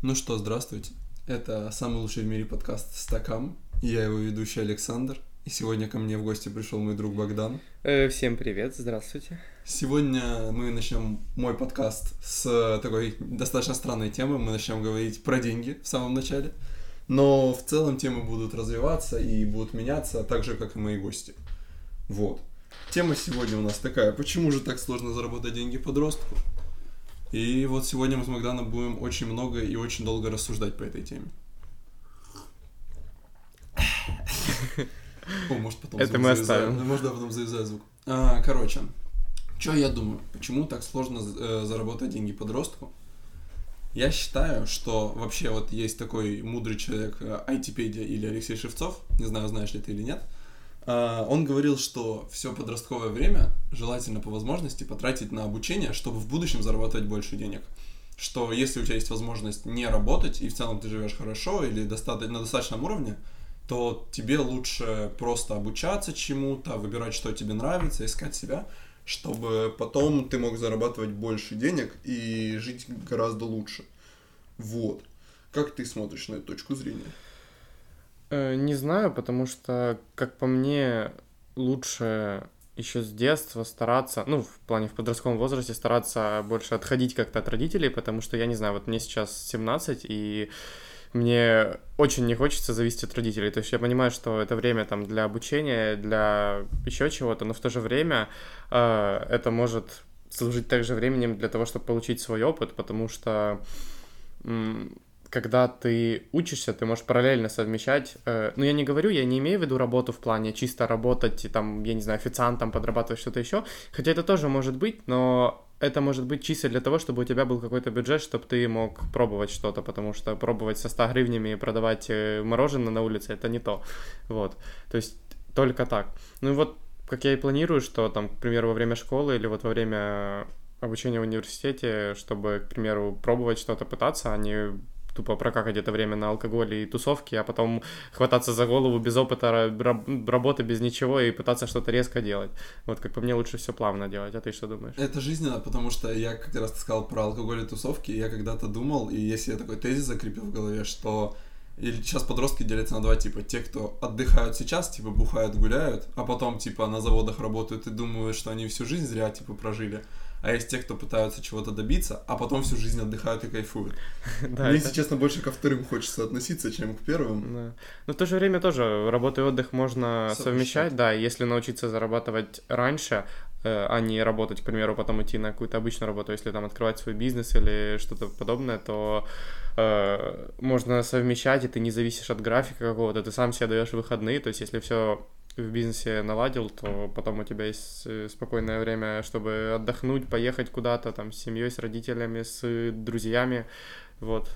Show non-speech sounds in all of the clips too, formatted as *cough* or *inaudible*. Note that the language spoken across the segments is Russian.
Ну что, здравствуйте. Это самый лучший в мире подкаст «Стакам». Я его ведущий Александр. И сегодня ко мне в гости пришел мой друг Богдан. Э, всем привет, здравствуйте. Сегодня мы начнем мой подкаст с такой достаточно странной темы. Мы начнем говорить про деньги в самом начале. Но в целом темы будут развиваться и будут меняться, так же, как и мои гости. Вот. Тема сегодня у нас такая. Почему же так сложно заработать деньги подростку? И вот сегодня мы с Магданом будем очень много и очень долго рассуждать по этой теме. О, может потом Это мы оставим. Можно потом завязать звук. А, короче, что я думаю? Почему так сложно э, заработать деньги подростку? Я считаю, что вообще вот есть такой мудрый человек э, Айтипедия или Алексей Шевцов, не знаю, знаешь ли ты или нет, он говорил, что все подростковое время желательно по возможности потратить на обучение, чтобы в будущем зарабатывать больше денег. Что если у тебя есть возможность не работать, и в целом ты живешь хорошо или на достаточном уровне, то тебе лучше просто обучаться чему-то, выбирать, что тебе нравится, искать себя, чтобы потом ты мог зарабатывать больше денег и жить гораздо лучше. Вот. Как ты смотришь на эту точку зрения? Э, не знаю, потому что, как по мне, лучше еще с детства стараться, ну, в плане в подростковом возрасте стараться больше отходить как-то от родителей, потому что, я не знаю, вот мне сейчас 17, и мне очень не хочется зависеть от родителей. То есть я понимаю, что это время там для обучения, для еще чего-то, но в то же время э, это может служить также временем для того, чтобы получить свой опыт, потому что когда ты учишься, ты можешь параллельно совмещать. Э, ну, я не говорю, я не имею в виду работу в плане чисто работать, там, я не знаю, официантом, подрабатывать что-то еще. Хотя это тоже может быть, но это может быть чисто для того, чтобы у тебя был какой-то бюджет, чтобы ты мог пробовать что-то, потому что пробовать со 100 гривнями и продавать э, мороженое на улице, это не то. Вот. То есть только так. Ну и вот как я и планирую, что там, к примеру, во время школы или вот во время обучения в университете, чтобы, к примеру, пробовать что-то пытаться, а не тупо прокакать это время на алкоголе и тусовке, а потом хвататься за голову без опыта работы, без ничего и пытаться что-то резко делать. Вот как по мне лучше все плавно делать. А ты что думаешь? Это жизненно, потому что я как раз сказал про алкоголь и тусовки, я когда-то думал, и если я такой тезис закрепил в голове, что или сейчас подростки делятся на два типа. Те, кто отдыхают сейчас, типа бухают, гуляют, а потом типа на заводах работают и думают, что они всю жизнь зря типа прожили а есть те, кто пытаются чего-то добиться, а потом всю жизнь отдыхают и кайфуют. *laughs* Да, Мне, если честно, больше ко вторым хочется относиться, чем к первым. Да. Но в то же время тоже работу и отдых можно совмещать, совмещать да, если научиться зарабатывать раньше, э, а не работать, к примеру, потом идти на какую-то обычную работу, если там открывать свой бизнес или что-то подобное, то э, можно совмещать, и ты не зависишь от графика какого-то, ты сам себе даешь выходные, то есть если все в бизнесе наладил, то потом у тебя есть э, спокойное время, чтобы отдохнуть, поехать куда-то там с семьей, с родителями, с друзьями, вот.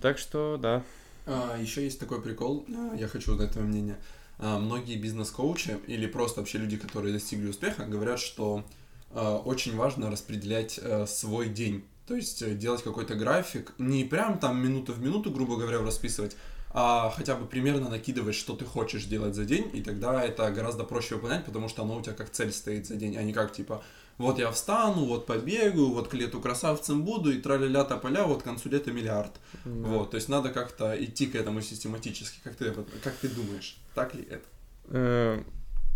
Так что, да. А, еще есть такой прикол, а, я хочу узнать твое мнение. А, многие бизнес-коучи или просто вообще люди, которые достигли успеха, говорят, что а, очень важно распределять а, свой день. То есть э, делать какой-то график, не прям там минуту в минуту, грубо говоря, расписывать, а хотя бы примерно накидывать, что ты хочешь делать за день, и тогда это гораздо проще выполнять, потому что оно у тебя как цель стоит за день, а не как типа вот я встану, вот побегаю, вот к лету красавцем буду, и траля-ля тополя, вот к концу лета миллиард. Mm-hmm. Вот, то есть надо как-то идти к этому систематически. Как ты, как ты думаешь, так ли это?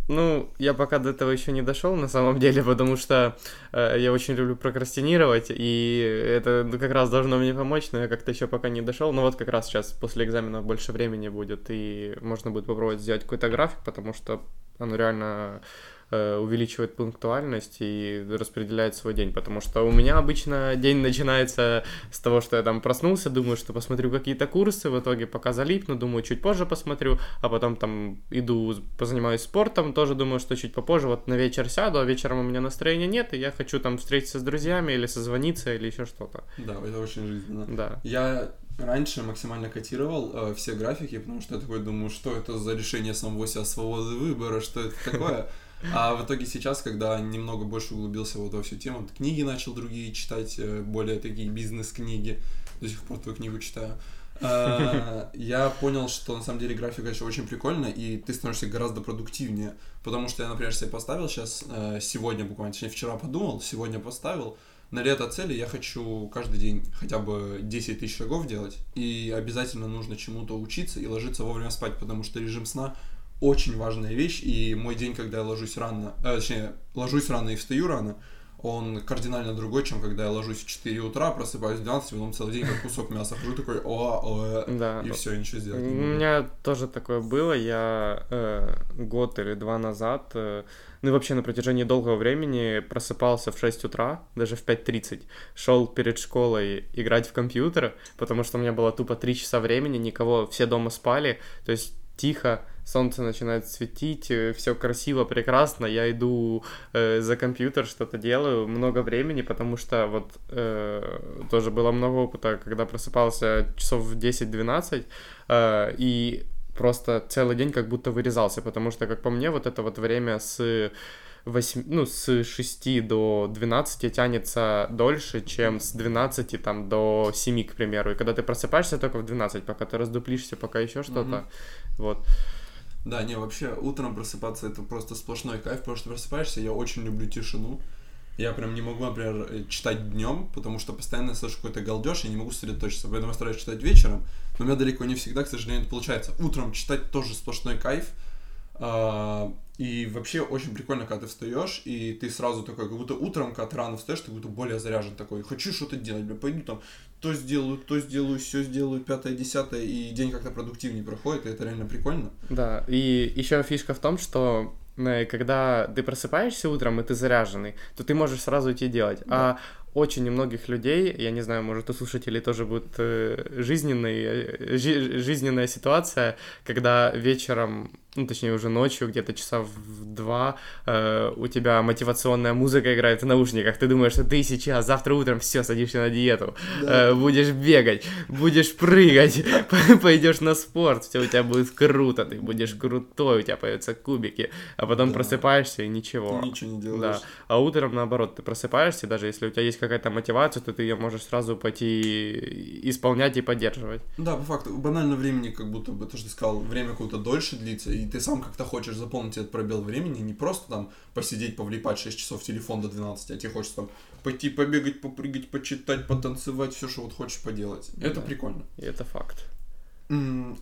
Ну, я пока до этого еще не дошел на самом деле, *laughs* потому что э, я очень люблю прокрастинировать, и это ну, как раз должно мне помочь, но я как-то еще пока не дошел. Но вот как раз сейчас после экзамена больше времени будет, и можно будет попробовать сделать какой-то график, потому что оно реально увеличивает пунктуальность и распределяет свой день, потому что у меня обычно день начинается с того, что я там проснулся, думаю, что посмотрю какие-то курсы, в итоге пока залипну, думаю, чуть позже посмотрю, а потом там иду, позанимаюсь спортом, тоже думаю, что чуть попозже, вот на вечер сяду, а вечером у меня настроения нет, и я хочу там встретиться с друзьями или созвониться или еще что-то. Да, это очень жизненно. Да. Я раньше максимально котировал э, все графики, потому что я такой думаю, что это за решение самого себя свободы выбора, что это такое. А в итоге сейчас, когда немного больше углубился вот во всю тему, книги начал другие читать, э, более такие бизнес-книги, до сих пор твою книгу читаю, а, я понял, что на самом деле графика еще очень прикольная, и ты становишься гораздо продуктивнее. Потому что я, например, себе поставил сейчас, э, сегодня буквально, точнее, вчера подумал, сегодня поставил, на лето цели я хочу каждый день хотя бы 10 тысяч шагов делать, и обязательно нужно чему-то учиться и ложиться вовремя спать, потому что режим сна очень важная вещь, и мой день, когда я ложусь рано, э, точнее, ложусь рано и встаю рано, он кардинально другой, чем когда я ложусь в 4 утра, просыпаюсь в 12, потом целый день как кусок мяса хожу такой, о, о, Да. и все, ничего сделать У меня тоже такое было. Я э, год или два назад, э, ну и вообще на протяжении долгого времени просыпался в 6 утра, даже в 5.30, шел перед школой играть в компьютер, потому что у меня было тупо 3 часа времени, никого, все дома спали, то есть тихо, солнце начинает светить, все красиво, прекрасно, я иду э, за компьютер, что-то делаю, много времени, потому что вот э, тоже было много опыта, когда просыпался часов в 10-12, э, и просто целый день как будто вырезался, потому что, как по мне, вот это вот время с 8, ну, с 6 до 12 тянется дольше, чем с 12 там, до 7, к примеру. И когда ты просыпаешься только в 12, пока ты раздуплишься, пока еще что-то, Мгм. вот. Да, не, вообще утром просыпаться это просто сплошной кайф, потому что просыпаешься, я очень люблю тишину. Я прям не могу, например, э, читать днем, потому что постоянно слышу какой-то галдеж, и не могу сосредоточиться. Поэтому я стараюсь читать вечером, но у меня далеко не всегда, к сожалению, это получается. Утром читать тоже сплошной кайф. А, И вообще очень прикольно, когда ты встаешь, и ты сразу такой, как будто утром, когда ты рано встаешь, ты как будто более заряжен такой. Хочу что-то делать, бля, пойду там то сделаю, то сделаю, все сделаю, пятое, десятое, и день как-то продуктивнее проходит, и это реально прикольно. Да, и еще фишка в том, что э, когда ты просыпаешься утром и ты заряженный, то ты можешь сразу идти делать. А очень у многих людей, я не знаю, может у слушателей тоже будет э, жизненный, э, жи- жизненная ситуация, когда вечером, ну точнее уже ночью, где-то часа в два, э, у тебя мотивационная музыка играет в наушниках, ты думаешь, что ты сейчас, завтра утром все, садишься на диету, э, будешь бегать, будешь прыгать, *laughs* пойдешь на спорт, все у тебя будет круто, ты будешь крутой, у тебя появятся кубики, а потом Да. просыпаешься и ничего. Ты ничего не делаешь. Да. А утром, наоборот, ты просыпаешься, даже если у тебя есть какая-то мотивация, то ты ее можешь сразу пойти исполнять и поддерживать. Да, по факту, банально времени, как будто бы, то, что ты сказал, время какое-то дольше длится, и ты сам как-то хочешь заполнить этот пробел времени, не просто там посидеть, повлипать 6 часов в телефон до 12, а тебе хочется там пойти побегать, попрыгать, почитать, потанцевать, все, что вот хочешь поделать. Это Да. прикольно. И это факт.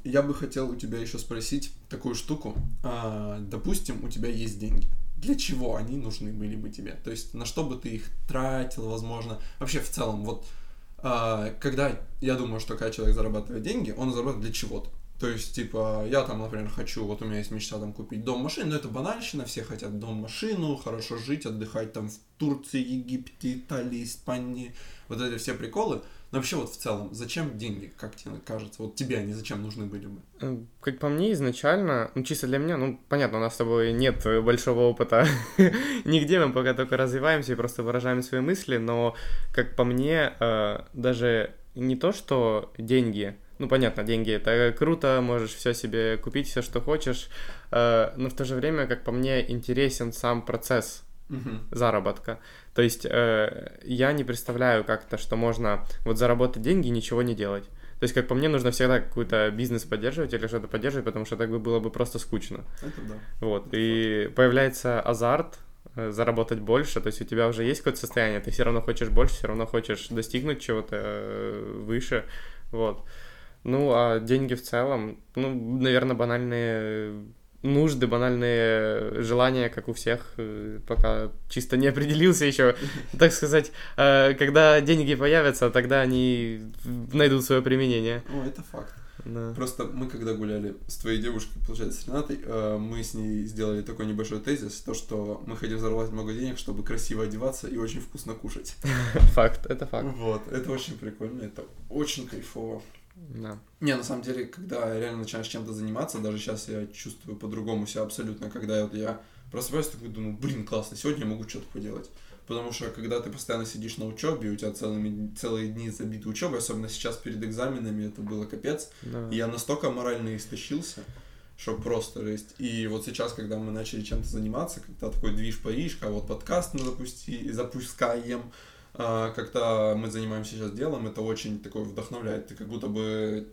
Я бы хотел у тебя еще спросить такую штуку. А, допустим, у тебя есть деньги. Для чего они нужны были бы тебе? То есть на что бы ты их тратил, возможно? Вообще в целом, вот а, когда я думаю, что когда человек зарабатывает деньги, он зарабатывает для чего-то. То есть, типа, я там, например, хочу, вот у меня есть мечта там купить дом, машину, но это банальщина, все хотят дом, машину, хорошо жить, отдыхать там в Турции, Египте, Италии, Испании, вот эти все приколы. Но вообще вот в целом, зачем деньги, как тебе кажется? Вот тебе они зачем нужны были бы? Э, Как по мне, изначально, ну, чисто для меня, ну, понятно, у нас с тобой нет большого опыта *laughs* нигде, мы пока только развиваемся и просто выражаем свои мысли, но, как по мне, э, даже не то, что деньги, ну, понятно, деньги это круто, можешь все себе купить, все, что хочешь, э, но в то же время, как по мне, интересен сам процесс Мгм. заработка. То есть э, я не представляю как-то, что можно вот заработать деньги и ничего не делать. То есть, как по мне, нужно всегда какой-то бизнес поддерживать или что-то поддерживать, потому что так бы было бы просто скучно. Это да. Вот. И появляется азарт э, заработать больше, то есть у тебя уже есть какое-то состояние, ты все равно хочешь больше, все равно хочешь достигнуть чего-то э, выше, вот. Ну, а деньги в целом, ну, наверное, банальные нужды, банальные желания, как у всех, э, пока чисто не определился еще, *laughs* так сказать, э, когда деньги появятся, тогда они найдут свое применение. Ну, это факт. Да. Просто мы, когда гуляли с твоей девушкой, получается, с Ренатой, э, мы с ней сделали такой небольшой тезис, то, что мы хотим зарабатывать много денег, чтобы красиво одеваться и очень вкусно кушать. *laughs* Факт, это факт. Вот, это очень прикольно, это очень кайфово. Да. Не, на самом деле, когда реально начинаешь чем-то заниматься, даже сейчас я чувствую по-другому себя абсолютно, когда вот я просыпаюсь, такой думаю, блин, классно, сегодня я могу что-то поделать. Потому что когда ты постоянно сидишь на учебе, у тебя целыми, целые дни забиты учебой, особенно сейчас перед экзаменами, это было капец. да. И я настолько морально истощился, что просто жесть. И вот сейчас, когда мы начали чем-то заниматься, когда такой движ Париж, а вот подкаст мы запусти, запускаем, когда мы занимаемся сейчас делом, это очень такое вдохновляет. Ты как будто бы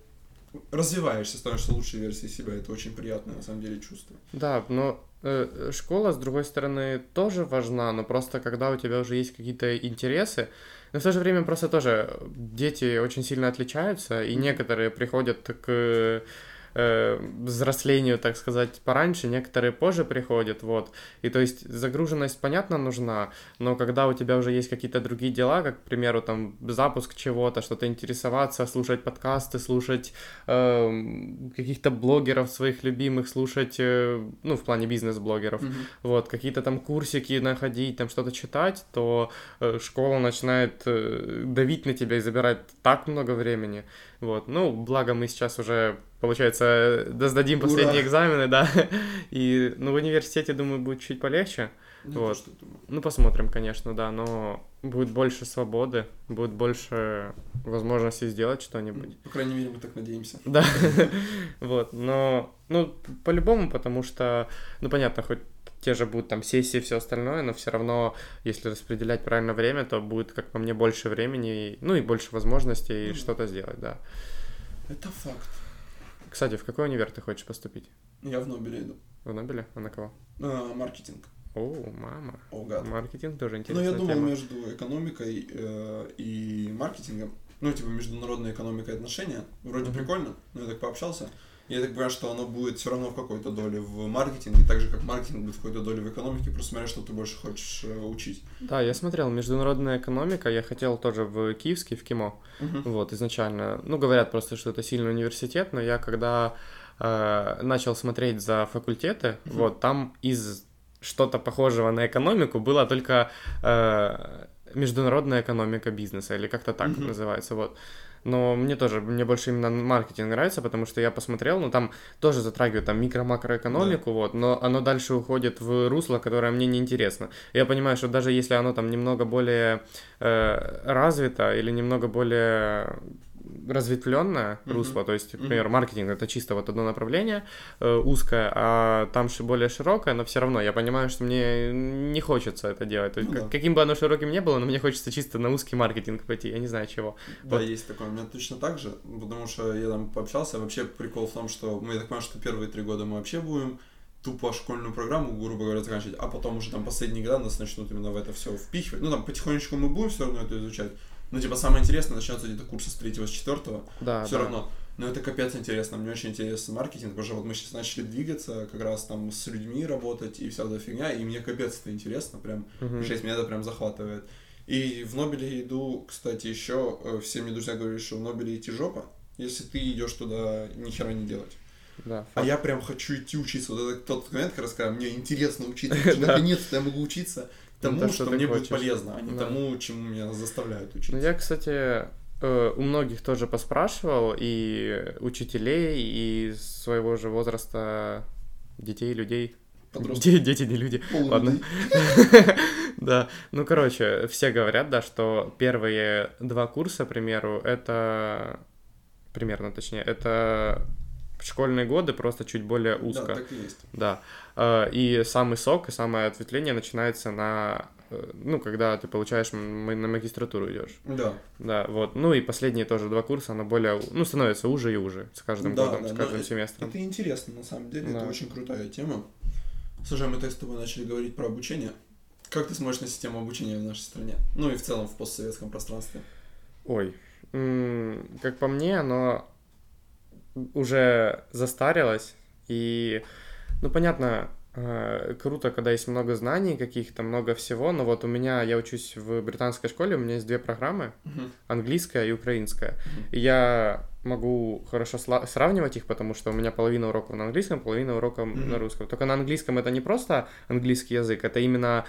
развиваешься, становишься лучшей версией себя. Это очень приятное, на самом деле, чувство. Да, но э, школа, с другой стороны, тоже важна, но просто когда у тебя уже есть какие-то интересы, но в то же время просто тоже дети очень сильно отличаются, и некоторые приходят к э, взрослению, так сказать, пораньше, некоторые позже приходят, вот. И то есть загруженность, понятно, нужна, но когда у тебя уже есть какие-то другие дела, как, к примеру, там, запуск чего-то, что-то интересоваться, слушать подкасты, слушать э, каких-то блогеров своих любимых, слушать, э, ну, в плане бизнес-блогеров, mm-hmm. вот, какие-то там курсики находить, там что-то читать, то э, школа начинает э, давить на тебя и забирать так много времени, вот. Ну, благо мы сейчас уже, получается, сдадим последние экзамены, да. *laughs* И, ну, в университете, думаю, будет чуть полегче. Ну, вот. Что ну, посмотрим, конечно, да, но будет больше свободы, будет больше возможности сделать что-нибудь. По крайней мере, мы так надеемся. Да, *laughs* *laughs* вот, но, ну, по-любому, потому что, ну, понятно, хоть те же будут там сессии и все остальное, но все равно, если распределять правильно время, то будет, как по мне, больше времени, ну и больше возможностей mm. что-то сделать, да. Это факт. Кстати, в какой универ ты хочешь поступить? Я в Нобеле иду. В Нобеле? А на кого? А, маркетинг. О, мама. О, гад. Маркетинг тоже интересно. Ну, я думал тема. между экономикой э, и маркетингом. Ну, типа, международная экономика и отношения. Вроде mm-hmm. прикольно, но я так пообщался. Я так понимаю, что оно будет все равно в какой-то доле в маркетинге, так же как маркетинг будет в какой-то доле в экономике, просто смотря, что ты больше хочешь э, учить. Да, я смотрел международная экономика, я хотел тоже в Киевский, в КИМО, uh-huh. вот, изначально. Ну, говорят просто, что это сильный университет, но я когда э, начал смотреть за факультеты, uh-huh. вот, там из что-то похожего на экономику было только э, международная экономика бизнеса, или как-то так uh-huh. называется, вот. Но мне тоже, мне больше именно маркетинг нравится, потому что я посмотрел, ну там тоже затрагивает там микро-макроэкономику, да. вот, но оно дальше уходит в русло, которое мне не интересно. Я понимаю, что даже если оно там немного более э, развито или немного более разветвленное mm-hmm. русло, то есть, например, mm-hmm. маркетинг это чисто вот одно направление э, узкое, а там более широкое, но все равно я понимаю, что мне не хочется это делать. То есть, ну, как, да. каким бы оно широким не было, но мне хочется чисто на узкий маркетинг пойти, я не знаю чего. Да, вот. есть такое. У меня точно так же, потому что я там пообщался. Вообще прикол в том, что мы, я так понимаю, что первые три года мы вообще будем тупо школьную программу, грубо говоря, заканчивать, а потом уже там последние года нас начнут именно в это все впихивать. Ну, там потихонечку мы будем все равно это изучать, ну, типа, самое интересное начнется где-то курса с третьего, с четвертого. Да. Все да. равно. Но это капец интересно. Мне очень интересен маркетинг, потому что вот мы сейчас начали двигаться, как раз там с людьми работать и вся эта фигня, и мне капец это интересно, прям, uh-huh. 6 меня это прям захватывает. И в Нобеле иду, кстати, еще, э, все мне друзья говорят, что в Нобеле идти жопа, если ты идешь туда ни хера не делать. Да, а я прям хочу идти учиться. Вот это тот момент, как раз, когда мне интересно учиться. *laughs* Наконец-то я могу учиться тому, что, что мне хочешь. будет полезно, а не да. тому, чему меня заставляют учиться. Ну, я, кстати, э, у многих тоже поспрашивал, и учителей, и своего же возраста детей, людей. Дети, дети, не люди. Полу Ладно. *laughs* да. Ну, короче, все говорят, да, что первые два курса, к примеру, это примерно, точнее, это школьные годы просто чуть более узко. Да, так и есть. Да. Э, и самый сок и самое ответвление начинается на э, ну, когда ты получаешь на магистратуру идешь. Да. Да, вот. Ну и последние тоже два курса, оно более, ну, становится уже и уже с каждым да, годом, да, с каждым семестром. Это интересно, на самом деле, да. это очень крутая тема. Слушай, мы так с тобой начали говорить про обучение. Как ты смотришь на систему обучения в нашей стране? Ну и в целом в постсоветском пространстве. Ой, как по мне, оно уже застарилось, и, ну, понятно, э, круто, когда есть много знаний каких-то, много всего, но вот у меня, я учусь в британской школе, у меня есть две программы, uh-huh. английская и украинская. Uh-huh. И я могу хорошо сравнивать их, потому что у меня половина уроков на английском, половина уроков mm-hmm. на русском. Только на английском это не просто английский язык, это именно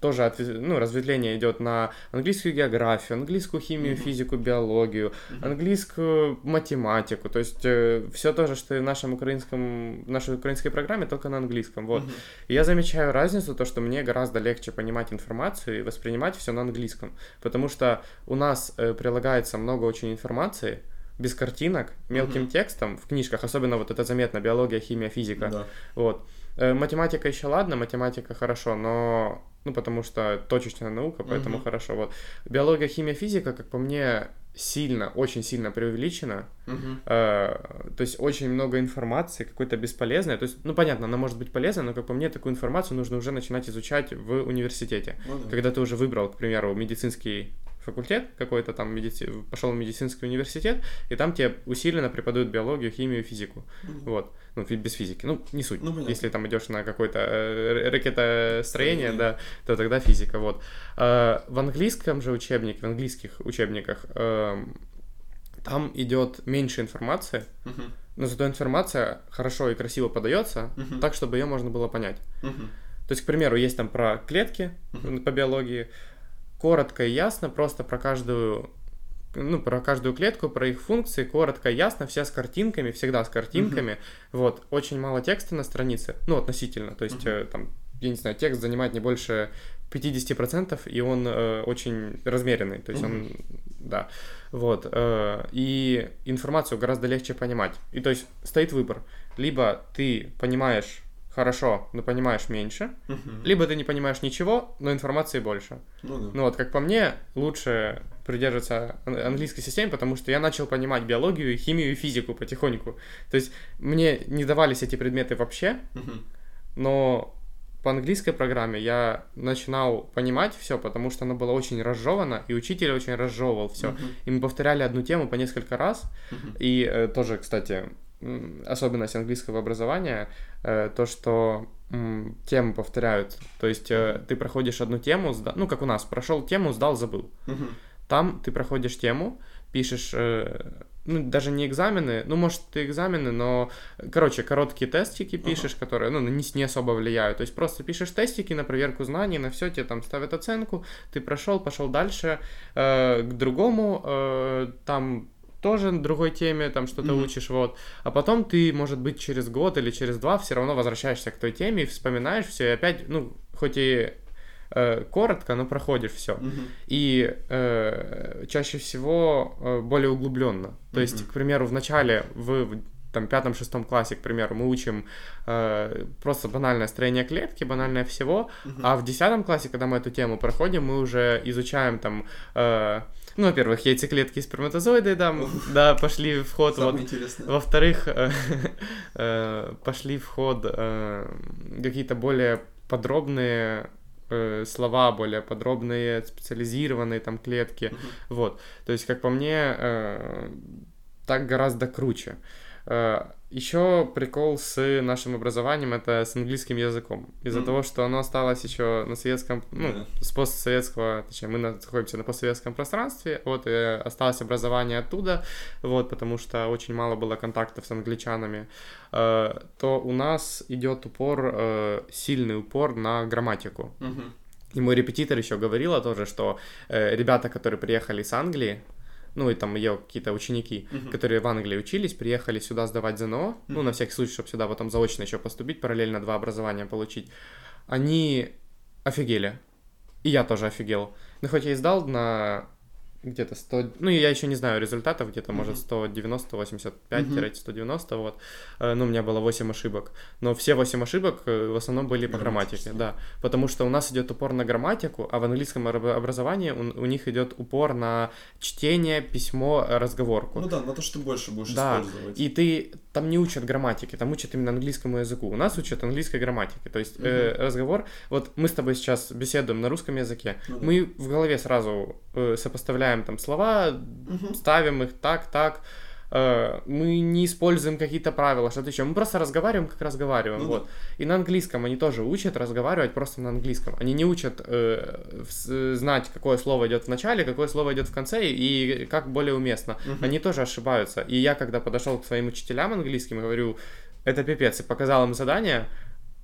тоже ну, разветвление идет на английскую географию, английскую химию, mm-hmm. физику, биологию, mm-hmm. английскую математику. То есть э, все то же, что и в нашем украинском, в нашей украинской программе, только на английском. Вот. Mm-hmm. И я замечаю разницу, то, что мне гораздо легче понимать информацию и воспринимать все на английском, потому что у нас э, прилагается много очень информации, без картинок, мелким угу. текстом в книжках, особенно вот это заметно, биология, химия, физика. Да. Вот. Э, математика еще ладно, математика хорошо, но ну потому что точечная наука, поэтому угу. хорошо. Вот биология, химия, физика, как по мне, сильно, очень сильно преувеличена. Мгм. Э, то есть очень много информации, какой-то бесполезной. То есть, ну, понятно, она может быть полезна, но, как по мне, такую информацию нужно уже начинать изучать в университете. Ну да. Когда ты уже выбрал, к примеру, медицинский факультет какой-то там, медици... пошел в медицинский университет, и там тебе усиленно преподают биологию, химию, физику. Мгм. Вот. Ну, без физики. Ну, не суть. Ну, понятно. Если там идешь на какое-то э, ракетостроение, Строение. да, то тогда физика, вот. Э, в английском же учебнике, в английских учебниках эм, там идет меньше информации, Мгм. но зато информация хорошо и красиво подается, Мгм. так, чтобы ее можно было понять. Мгм. То есть, к примеру, есть там про клетки Мгм. по биологии, коротко и ясно, просто про каждую ну, про каждую клетку, про их функции, коротко и ясно, все с картинками, всегда с картинками. Вот, очень мало текста на странице, ну, относительно, то есть, э, там, я не знаю, текст занимает не больше 50%, и он э, очень размеренный, то есть он, да, вот, э, и информацию гораздо легче понимать. И то есть стоит выбор, либо ты понимаешь хорошо, но понимаешь меньше, Мгм. либо ты не понимаешь ничего, но информации больше. Ну да. Ну вот, как по мне, лучше придерживаться ан- английской системы, потому что я начал понимать биологию, химию и физику потихоньку. То есть мне не давались эти предметы вообще, Мгм. но по английской программе я начинал понимать все, потому что оно было очень разжевано, и учитель очень разжевывал все. Мгм. И мы повторяли одну тему по несколько раз, Мгм. и э, тоже, кстати, особенность английского образования, э, то, что темы повторяют. То есть э, ты проходишь одну тему, ну, как у нас, прошел тему, сдал, забыл. Там ты проходишь тему, пишешь, э, ну, даже не экзамены, ну, может, ты экзамены, но, короче, короткие тестики пишешь, которые, ну, не, не особо влияют. То есть просто пишешь тестики на проверку знаний, на все, тебе там ставят оценку, ты прошел, пошел дальше э, к другому, э, там тоже на другой теме, там что-то Мгм. учишь, вот. А потом ты, может быть, через год или через два все равно возвращаешься к той теме, и вспоминаешь все, и опять, ну, хоть и э, коротко, но проходишь все Мгм. и э, чаще всего э, более углубленно. То есть, Мгм. к примеру, в начале, в, там, пятом-шестом классе, к примеру, мы учим э, просто банальное строение клетки, банальное всего, Мгм. а в десятом классе, когда мы эту тему проходим, мы уже изучаем там, э, ну, во-первых, яйцеклетки и сперматозоиды, да, да, пошли в ход, вот, Самое интересное. во-вторых, э, *laughs* э, пошли в ход э, какие-то более подробные слова, более подробные, специализированные там клетки. Вот. То есть, как по мне, так гораздо круче. Еще прикол с нашим образованием это с английским языком. Из-за Мгм. того, что оно осталось еще на советском, ну, Да. с постсоветского, точнее, мы находимся на постсоветском пространстве, вот, и осталось образование оттуда, вот, потому что очень мало было контактов с англичанами, э, то у нас идет упор, э, сильный упор на грамматику. Мгм. И мой репетитор еще говорила тоже, что э, ребята, которые приехали с Англии, ну и там ее какие-то ученики, Мгм. которые в Англии учились, приехали сюда сдавать ЗНО, ну Мгм. на всякий случай, чтобы сюда потом заочно еще поступить, параллельно два образования получить, они офигели. И я тоже офигел. Ну хоть я и сдал на где-то 100, ну я еще не знаю результатов, где-то Мгм. может 190, 85-190, вот. Э, Ну, у меня было 8 ошибок. Но все 8 ошибок э, в основном были по грамматике, Грамматические. да. Потому что у нас идет упор на грамматику, а в английском об- образовании у, у них идет упор на чтение, письмо, разговорку. Ну да, на то, что ты больше будешь Да, использовать. И ты там не учат грамматики, там учат именно английскому языку. У нас учат английской грамматике. То есть э, Мгм. разговор. Вот мы с тобой сейчас беседуем на русском языке. Ну да. Мы в голове сразу э, сопоставляем там слова, Мгм. ставим их так, так. Э, мы не используем какие-то правила, что-то еще. Мы просто разговариваем, как разговариваем. Ну да. вот. И на английском они тоже учат разговаривать просто на английском. Они не учат э, в- знать, какое слово идет в начале, какое слово идет в конце и как более уместно. Мгм. Они тоже ошибаются. И я, когда подошел к своим учителям английским, говорю, это пипец, и показал им задание,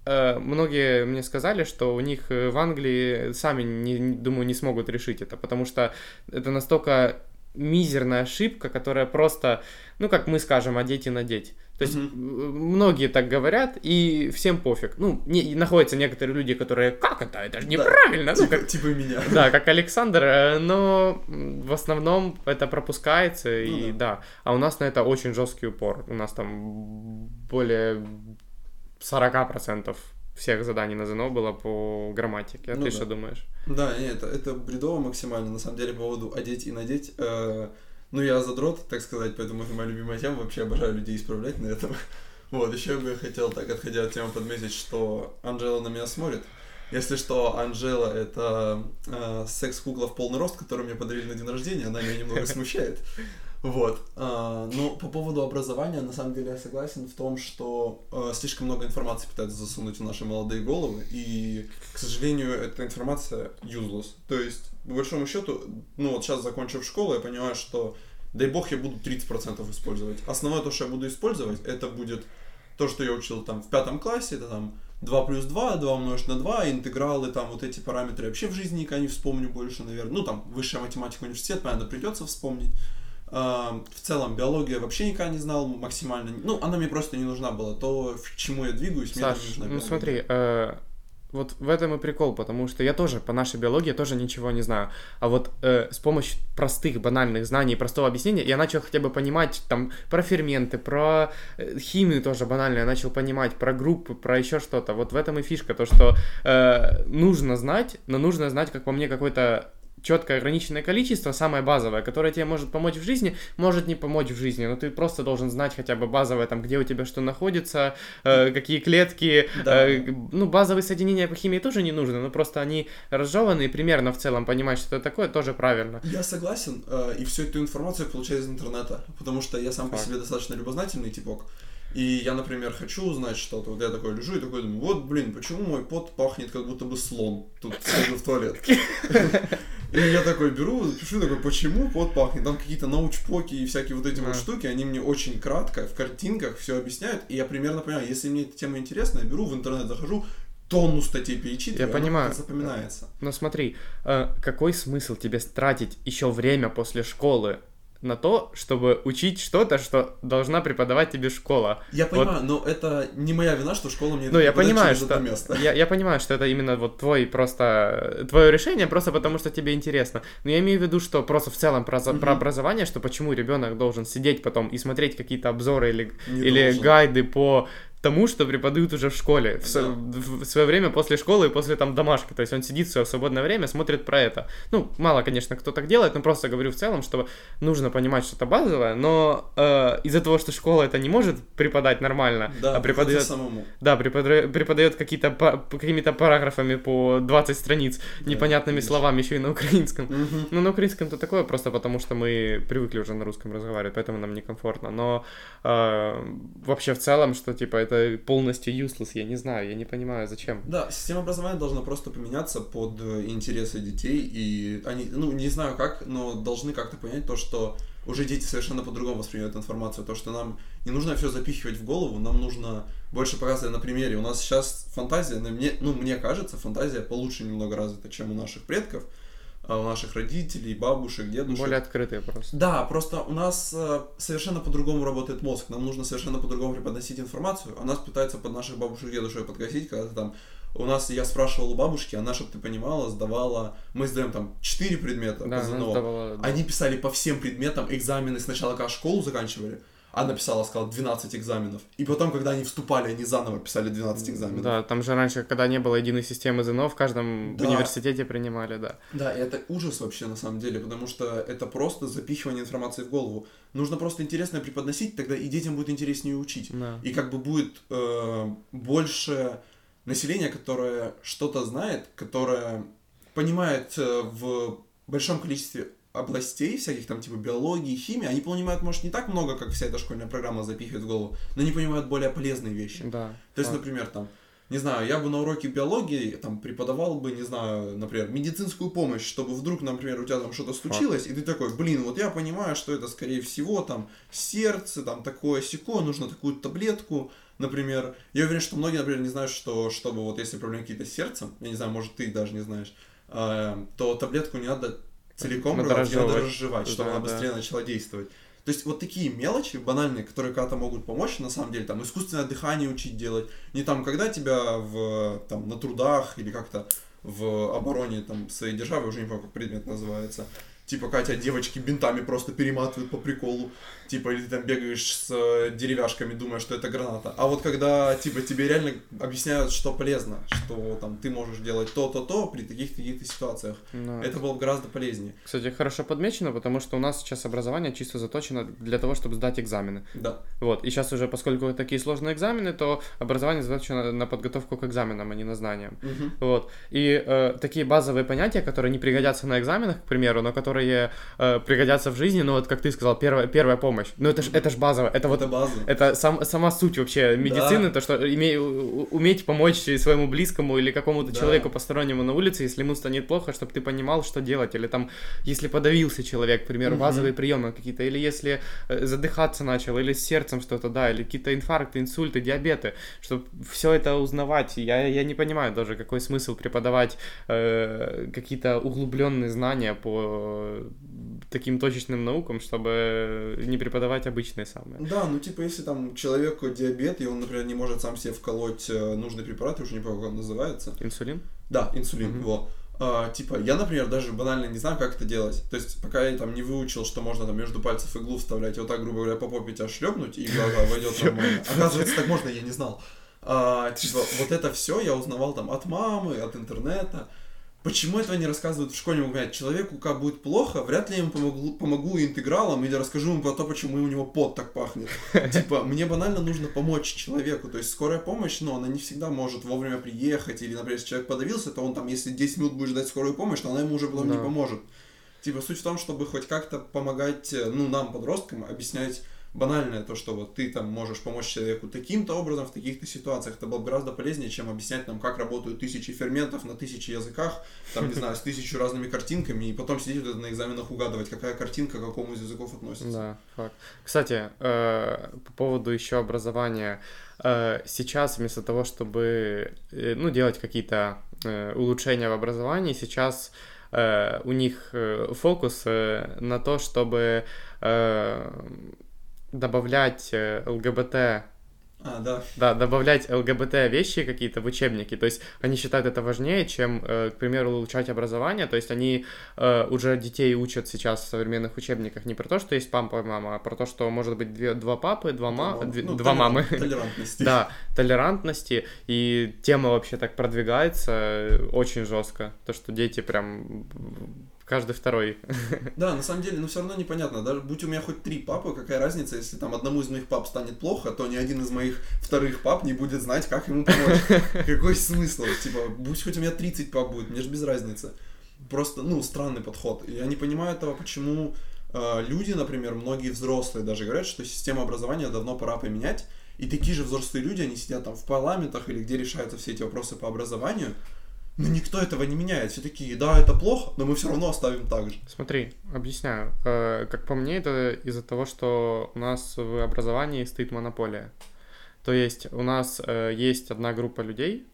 э, многие мне сказали, что у них э, в Англии сами, не- думаю, не смогут решить это, потому что это настолько мизерная ошибка, которая просто, ну, как мы скажем, одеть и надеть. То есть э, многие так говорят, и всем пофиг. Ну, не, находятся некоторые люди, которые, как это, это же Да. неправильно. Ну, Типа, как, типа меня. да, как Александр, э, но в основном это пропускается, Ну и да. А у нас на это очень жесткий упор. У нас там более 40% всех заданий на ЗНО было по грамматике. А Ну ты да. что думаешь? Да, нет, это, бредово максимально. На самом деле, по поводу одеть и надеть. э, Ну, я задрот, так сказать, поэтому это моя любимая тема. Вообще обожаю людей исправлять на этом. *laughs* Вот, еще бы я хотел, так, отходя от темы, подметить, что Анжела на меня смотрит. Если что, Анжела — это э, секс-кукла в полный рост, которую мне подарили на день рождения, она меня немного смущает. Вот. А, ну, по поводу образования, на самом деле, я согласен в том, что э, слишком много информации пытаются засунуть в наши молодые головы, и, к сожалению, эта информация useless. То есть, по большому счету, ну вот сейчас, закончив школу, я понимаю, что, дай бог, я буду 30% использовать. Основное то, что я буду использовать, это будет то, что я учил там в пятом классе, это там 2 плюс 2, 2 умножить на 2, интегралы, там вот эти параметры вообще в жизни никогда не вспомню больше, наверное. Ну, там, высшая математика, университет, понятно, придется вспомнить. В целом, биология вообще никогда не знал максимально. Ну, она мне просто не нужна была. То, к чему я двигаюсь, Саш, мне не нужна ну биология. смотри, э, вот в этом и прикол, потому что я тоже по нашей биологии тоже ничего не знаю. А вот э, с помощью простых, банальных знаний, простого объяснения я начал хотя бы понимать там про ферменты, про э, химию тоже банально я начал понимать, про группы, про еще что-то. Вот в этом и фишка, то что э, нужно знать, но нужно знать, как по мне, какой-то четкое ограниченное количество, самое базовое, которое тебе может помочь в жизни, может не помочь в жизни, но ты просто должен знать хотя бы базовое, там, где у тебя что находится, э, какие клетки, Да. э, ну, базовые соединения по химии тоже не нужны, но просто они разжеваны, и примерно в целом понимать, что это такое, тоже правильно. Я согласен, э, и всю эту информацию получаю из интернета, потому что я сам по Факт. себе достаточно любознательный типок. И я, например, хочу узнать что-то, вот я такой лежу и такой думаю, вот, блин, почему мой пот пахнет как будто бы слон, тут в туалет. И я такой беру, пишу такой, почему пот пахнет, там какие-то научпоки и всякие вот эти вот штуки, они мне очень кратко, в картинках все объясняют, и я примерно понимаю, если мне эта тема интересна, я беру в интернет, захожу, тонну статей перечитываю, Я понимаю. запоминается. Но смотри, э, какой смысл тебе тратить еще время после школы на то, чтобы учить что-то, что должна преподавать тебе школа? Я Вот. понимаю, но это не моя вина, что школа мне Ну, я понимаю, что место. я, я понимаю, что это именно вот твой просто твое решение, просто потому что тебе интересно. Но я имею в виду, что просто в целом про, за- про образование, что почему ребенок должен сидеть потом и смотреть какие-то обзоры или, Не или должен. гайды по тому, что преподают уже в школе, в, Да. в- свое время после школы и после там домашки. То есть он сидит в свое свободное время, смотрит про это. Ну, мало, конечно, кто так делает, но просто говорю в целом, что нужно понимать что-то базовое, но э, из-за того, что школа это не может преподать нормально, Да, а преподает самому. да, преподра- преподает какие-то по- какими-то параграфами по 20 страниц, Да, непонятными конечно. словами, еще и на украинском. Мгм. Ну, на украинском-то такое, просто потому что мы привыкли уже на русском разговаривать, поэтому нам некомфортно. Но э, вообще в целом, что типа это полностью useless, я не знаю, я не понимаю, зачем. Да, система образования должна просто поменяться под э, интересы детей, и они, ну, не знаю как, но должны как-то понять то, что уже дети совершенно по-другому воспринимают информацию, то, что нам не нужно все запихивать в голову, нам нужно больше показывать на примере. У нас сейчас фантазия, на мне, ну, мне кажется, фантазия получше немного развита, чем у наших предков, у наших родителей, бабушек, дедушек. Более открытые просто. Да, просто у нас э, совершенно по-другому работает мозг. Нам нужно совершенно по-другому преподносить информацию, а нас пытаются под наших бабушек дедушек подкосить, когда ты там... У нас, я спрашивал у бабушки, она, чтобы ты понимала, сдавала... Мы сдаем там 4 предмета Да, по ЗНО. сдавала, да. Они писали по всем предметам экзамены сначала, когда школу заканчивали, она писала, сказала, 12 экзаменов. И потом, когда они вступали, они заново писали 12 экзаменов. Да, там же раньше, когда не было единой системы ЗНО, в каждом Да. университете принимали, да. Да, и это ужас вообще на самом деле, потому что это просто запихивание информации в голову. Нужно просто интересно преподносить, тогда и детям будет интереснее учить. Да. И как бы будет э, больше населения, которое что-то знает, которое понимает э, в большом количестве областей, всяких там типа биологии, химии, они понимают, может, не так много, как вся эта школьная программа запихивает в голову, но они понимают более полезные вещи. Да. То есть, факт. например, там, не знаю, я бы на уроке биологии там преподавал бы, не знаю, например, медицинскую помощь, чтобы вдруг, например, у тебя там что-то случилось, и ты такой, блин, вот я понимаю, что это, скорее всего, там, сердце, там, такое секое, нужно такую таблетку, например. Я уверен, что многие, например, не знают, что, чтобы вот если проблемы какие-то с сердцем, я не знаю, может, ты даже не знаешь, э, то таблетку не надо целиком разжевывать. разжевать, чтобы Да, она да. быстрее начала действовать. То есть вот такие мелочи банальные, которые когда-то могут помочь, на самом деле, там, искусственное дыхание учить делать, не там, когда тебя в, там, на трудах или как-то в обороне там, своей державы, уже не помню, как предмет называется, типа, Катя, девочки бинтами просто перематывают по приколу, типа, или ты там бегаешь с э, деревяшками, думая, что это граната. А вот когда, типа, тебе реально объясняют, что полезно, что там ты можешь делать то-то-то при таких-то таких ситуациях, Ну, это было бы гораздо полезнее. Кстати, хорошо подмечено, потому что у нас сейчас образование чисто заточено для того, чтобы сдать экзамены. Да. Вот, и сейчас уже, поскольку такие сложные экзамены, то образование заточено на подготовку к экзаменам, а не на знаниям. Мгм. Вот. И э, такие базовые понятия, которые не пригодятся на экзаменах, к примеру, но которые э, пригодятся в жизни, ну вот как ты сказал, первая, первая помощь. Ну это ж, это ж базово, это вот Это база. это сам, сама суть вообще медицины, то, что име, уметь помочь своему близкому или какому-то Да. человеку постороннему на улице, если ему станет плохо, чтобы ты понимал, что делать. Или там, если подавился человек, к примеру, Мгм. базовые приемы какие-то, или если э, задыхаться начал, или с сердцем что-то, да, или какие-то инфаркты, инсульты, диабеты, чтобы все это узнавать. Я, я не понимаю даже, какой смысл преподавать э, какие-то углубленные знания по таким точечным наукам, чтобы не преподавать обычные самые. Да, ну типа если там человеку диабет, и он, например, не может сам себе вколоть э, нужный препарат, я уже не помню, как он называется. Инсулин? Да, инсулин, Мгм. его. А, типа, я, например, даже банально не знаю, как это делать. То есть, пока я там не выучил, что можно там между пальцев иглу вставлять, и вот так, грубо говоря, по попе тебя шлепнуть, и игла *laughs* войдет нормально. Оказывается, так можно, я не знал. А, типа, вот это все я узнавал там от мамы, от интернета. Почему этого не рассказывают в школе? Могу понять, человеку как будет плохо, вряд ли я ему помогу, помогу интегралом или расскажу ему про то, почему у него пот так пахнет. *laughs* Типа, мне банально нужно помочь человеку. То есть скорая помощь, но она не всегда может вовремя приехать. Или, например, если человек подавился, то он там, если 10 минут будет ждать скорую помощь, то она ему уже потом не поможет. Типа, суть в том, чтобы хоть как-то помогать, э, ну, нам, подросткам, объяснять банальное то, что вот ты там можешь помочь человеку таким-то образом в таких-то ситуациях. Это было бы гораздо полезнее, чем объяснять нам, как работают тысячи ферментов на тысячи языках, там, не знаю, с тысячу разными картинками, и потом сидеть на экзаменах угадывать, какая картинка к какому из языков относится. Да, факт. Кстати, э, по поводу еще образования. э, Сейчас вместо того, чтобы э, ну, делать какие-то улучшения в образовании, сейчас у них фокус на то, чтобы добавлять э, ЛГБТ А, да. да, добавлять ЛГБТ вещи какие-то в учебники. То есть они считают это важнее, чем, э, к примеру, улучшать образование. То есть они э, уже детей учат сейчас в современных учебниках не про то, что есть папа и мама, а про то, что может быть две, два папы, два, ма- Ну, две- ну, два толерант- мамы. Толерантности. Да, толерантности, и тема вообще так продвигается очень жестко. То, что дети прям каждый второй. *laughs* Да, на самом деле, ну все равно непонятно. Даже будь у меня хоть три папы, какая разница, если там одному из моих пап станет плохо, то ни один из моих вторых пап не будет знать, как ему помочь. *laughs* Какой смысл? Типа, будь хоть у меня 30 пап будет, мне же без разницы. Просто, ну, странный подход. Я не понимаю этого, почему э, люди, например, многие взрослые даже говорят, что систему образования давно пора поменять. И такие же взрослые люди, они сидят там в парламентах или где решаются все эти вопросы по образованию, но никто этого не меняет. Все такие, да, это плохо, но мы все равно оставим так же. Смотри, объясняю. Э, Как по мне, это из-за того, что у нас в образовании стоит монополия. То есть у нас э, есть одна группа людей,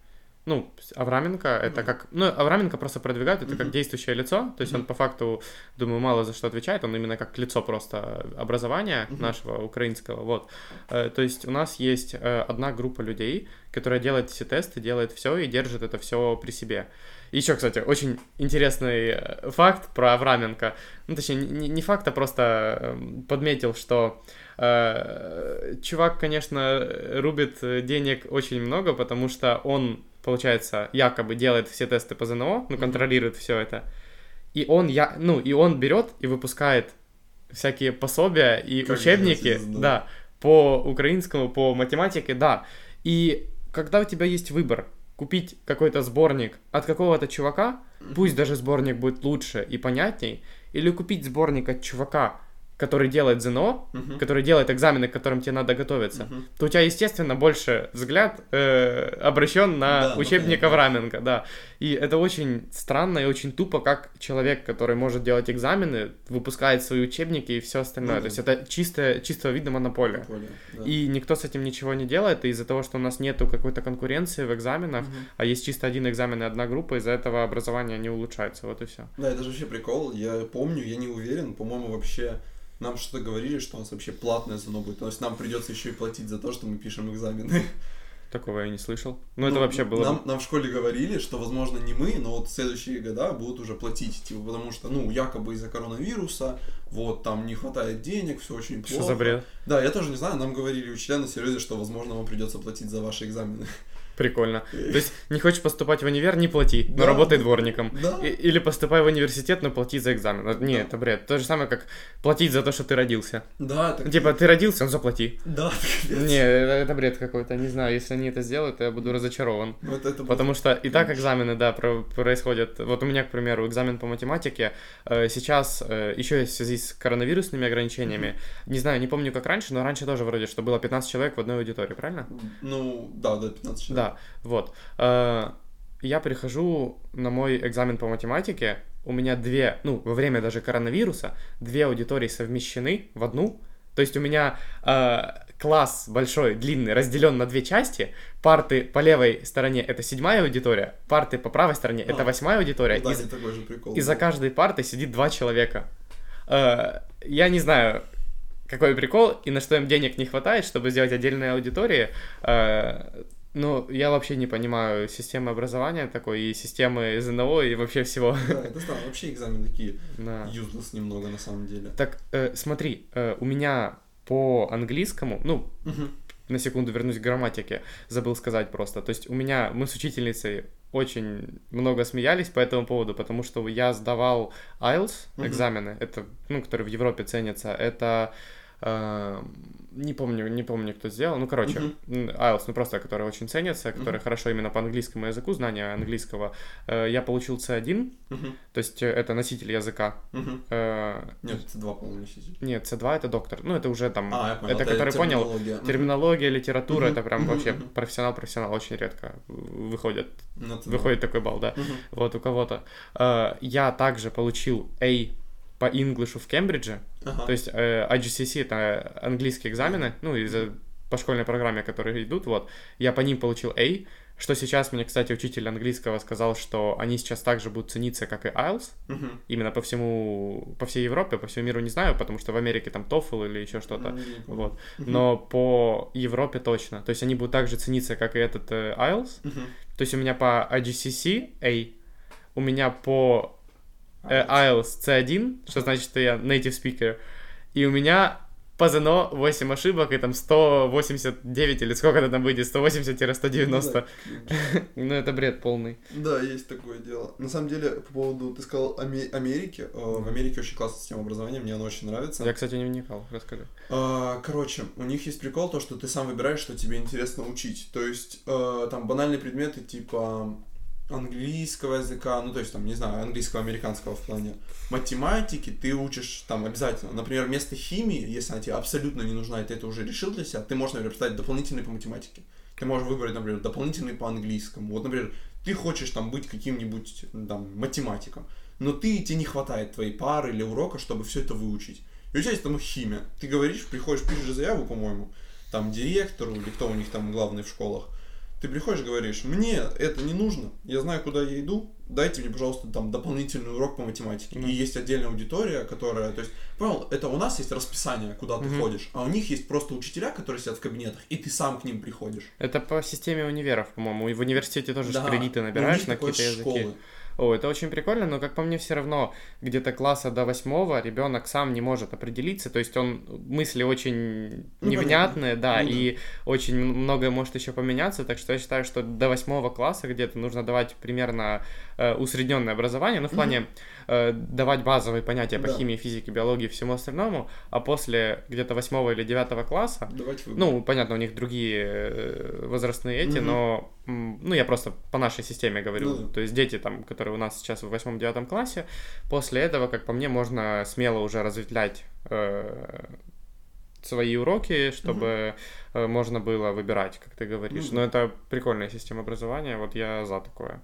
ну, Авраменко, это как... Ну, Авраменко просто продвигают, это как действующее лицо, то есть он по факту, думаю, мало за что отвечает, он именно как лицо просто образования Мгм. нашего украинского, вот. Э, То есть у нас есть э, одна группа людей, которая делает все тесты, делает все и держит это все при себе. Еще, кстати, очень интересный э, факт про Авраменко. Ну, точнее, не, не факт, а просто эм, подметил, что э, чувак, конечно, рубит э, денег очень много, потому что он, получается, якобы делает все тесты по ЗНО, ну, контролирует все это. И он, я, ну, и он берет и выпускает всякие пособия и Как учебники, да, по украинскому, по математике, да. И когда у тебя есть выбор купить какой-то сборник от какого-то чувака, пусть даже сборник будет лучше и понятней, или купить сборник от чувака, который делает ЗНО, Мгм. который делает экзамены, к которым тебе надо готовиться, Мгм. то у тебя, естественно, больше взгляд э, обращен на Да, ну, учебник понятно. Авраменко, да. И это очень странно и очень тупо, как человек, который может делать экзамены, выпускает свои учебники и все остальное. Ну То да. есть это чистая, чистого вида монополия. Монополия, да. И никто с этим ничего не делает, и из-за того, что у нас нету какой-то конкуренции в экзаменах, Мгм. а есть чисто один экзамен и одна группа, из-за этого образование не улучшается, вот и все. Да, это же вообще прикол. Я помню, я не уверен, по-моему, вообще нам что-то говорили, что у нас вообще платное ЗНО будет. То есть нам придется еще и платить за то, что мы пишем экзамены. Такого я не слышал. Ну, это вообще было... Нам, нам в школе говорили, что, возможно, не мы, но вот следующие года будут уже платить, типа, потому что, ну, якобы из-за коронавируса, вот, там не хватает денег, все очень плохо. Что за бред? Да, я тоже не знаю, нам говорили учителя на серьезе, что, возможно, вам придется платить за ваши экзамены. Прикольно. *laughs* То есть не хочешь поступать в универ, не плати, но да, работай дворником. Да. И, или поступай в университет, но плати за экзамен. Не, да. это бред. То же самое, как платить за то, что ты родился. Да, так... Типа, ты родился, ну заплати. Да, *laughs* Не, это, это бред какой-то. Не знаю, если они это сделают, то я буду разочарован. Вот это Потому что и так экзамены, да, про- происходят. Вот у меня, к примеру, экзамен по математике э, сейчас э, еще в связи с коронавирусными ограничениями. Mm-hmm. Не знаю, не помню, как раньше, но раньше тоже вроде, что было 15 человек в одной аудитории, правильно? Ну, да, да, 15 человек. Да, вот. Э, я прихожу на мой экзамен по математике, у меня две, ну, во время даже коронавируса, две аудитории совмещены в одну. То есть у меня э, класс большой, длинный, разделен на две части. Парты по левой стороне это седьмая аудитория, парты по правой стороне а, это восьмая аудитория. Ну, да, и, такой же прикол. И за каждой партой сидит два человека. Э, я не знаю, какой прикол и на что им денег не хватает, чтобы сделать отдельные аудитории. Э, ну, я вообще не понимаю системы образования такой, и системы ЗНО, и вообще всего. Да, это да, вообще экзамены такие да. useless немного на самом деле. Так, э, смотри, э, у меня по английскому, ну, угу. на секунду вернусь к грамматике, забыл сказать просто. То есть у меня, мы с учительницей очень много смеялись по этому поводу, потому что я сдавал IELTS экзамены, угу. это, ну, которые в Европе ценятся, это э, не помню, не помню, кто сделал. Ну, короче, uh-huh. IELTS, ну просто, который очень ценится, который uh-huh. хорошо именно по английскому языку, знание английского. Э, я получил C1, uh-huh. то есть э, это носитель языка. Uh-huh. Э, Нет, C2, по-моему, носитель. Нет, C2 это доктор. Ну, это уже там... А, понял, это, это который терминология. понял. Терминология, литература, uh-huh. это прям uh-huh. вообще профессионал-профессионал очень редко выходит. Ну, выходит такой балл, да. Uh-huh. Вот у кого-то. Э, я также получил A по инглишу в Кембридже. Ага. То есть э, IGCSE это английские экзамены, ну, из по школьной программе, которые идут, вот. Я по ним получил A, что сейчас мне, кстати, учитель английского сказал, что они сейчас также будут цениться, как и IELTS, uh-huh. именно по всему, по всей Европе, по всему миру не знаю, потому что в Америке там TOEFL или еще что-то, uh-huh. вот. Но по Европе точно, то есть они будут также цениться, как и этот э, IELTS. Uh-huh. То есть у меня по IGCSE A, у меня по э, IELTS C1, что значит, что я native speaker, и у меня по ЗНО 8 ошибок, и там 189 или сколько это там выйдет, 180-190. *laughs* Ну, это бред полный. Да, есть такое дело. На самом деле, по поводу, ты сказал Америки, э, в Америке очень классная система образования, мне она очень нравится. Я, кстати, не вникал, расскажи. А, короче, у них есть прикол, то, что ты сам выбираешь, что тебе интересно учить. То есть, э, там банальные предметы, типа английского языка, ну то есть там, не знаю, английского, американского в плане математики, ты учишь там обязательно. Например, вместо химии, если она тебе абсолютно не нужна, и ты это уже решил для себя, ты можешь, например, поставить дополнительный по математике. Ты можешь выбрать, например, дополнительный по английскому. Вот, например, ты хочешь там быть каким-нибудь там математиком, но ты, тебе не хватает твоей пары или урока, чтобы все это выучить. И у тебя есть там химия. Ты говоришь, приходишь, пишешь заяву, по-моему, там директору или кто у них там главный в школах, ты приходишь, говоришь, мне это не нужно, я знаю, куда я иду, дайте мне, пожалуйста, там дополнительный урок по математике. Mm. И есть отдельная аудитория, которая, то есть, понял, это у нас есть расписание, куда mm-hmm. ты ходишь, а у них есть просто учителя, которые сидят в кабинетах, и ты сам к ним приходишь. Это по системе универов, по-моему, и в университете тоже да. кредиты набираешь на какие-то языки. Школы. О, это очень прикольно, но как по мне все равно где-то класса до восьмого ребенок сам не может определиться, то есть он мысли очень ну, невнятные, понятно. да, ну, и да. очень многое может еще поменяться, так что я считаю, что до восьмого класса где-то нужно давать примерно э, усредненное образование, ну в плане э, давать базовые понятия по да. химии, физике, биологии и всему остальному, а после где-то восьмого или девятого класса, ну понятно, у них другие э, возрастные эти, угу. но ну я просто по нашей системе говорю, ну, то есть дети там, которые у нас сейчас в восьмом-девятом классе. После этого, как по мне, можно смело уже разветвлять э, свои уроки, чтобы угу. можно было выбирать, как ты говоришь. Угу. Но это прикольная система образования, вот я за такое.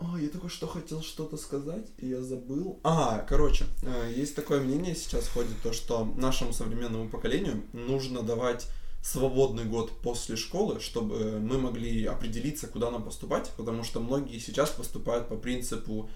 О, я только что хотел что-то сказать, и я забыл. А, короче, э, есть такое мнение сейчас ходит, то, что нашему современному поколению нужно давать свободный год после школы, чтобы мы могли определиться, куда нам поступать, потому что многие сейчас поступают по принципу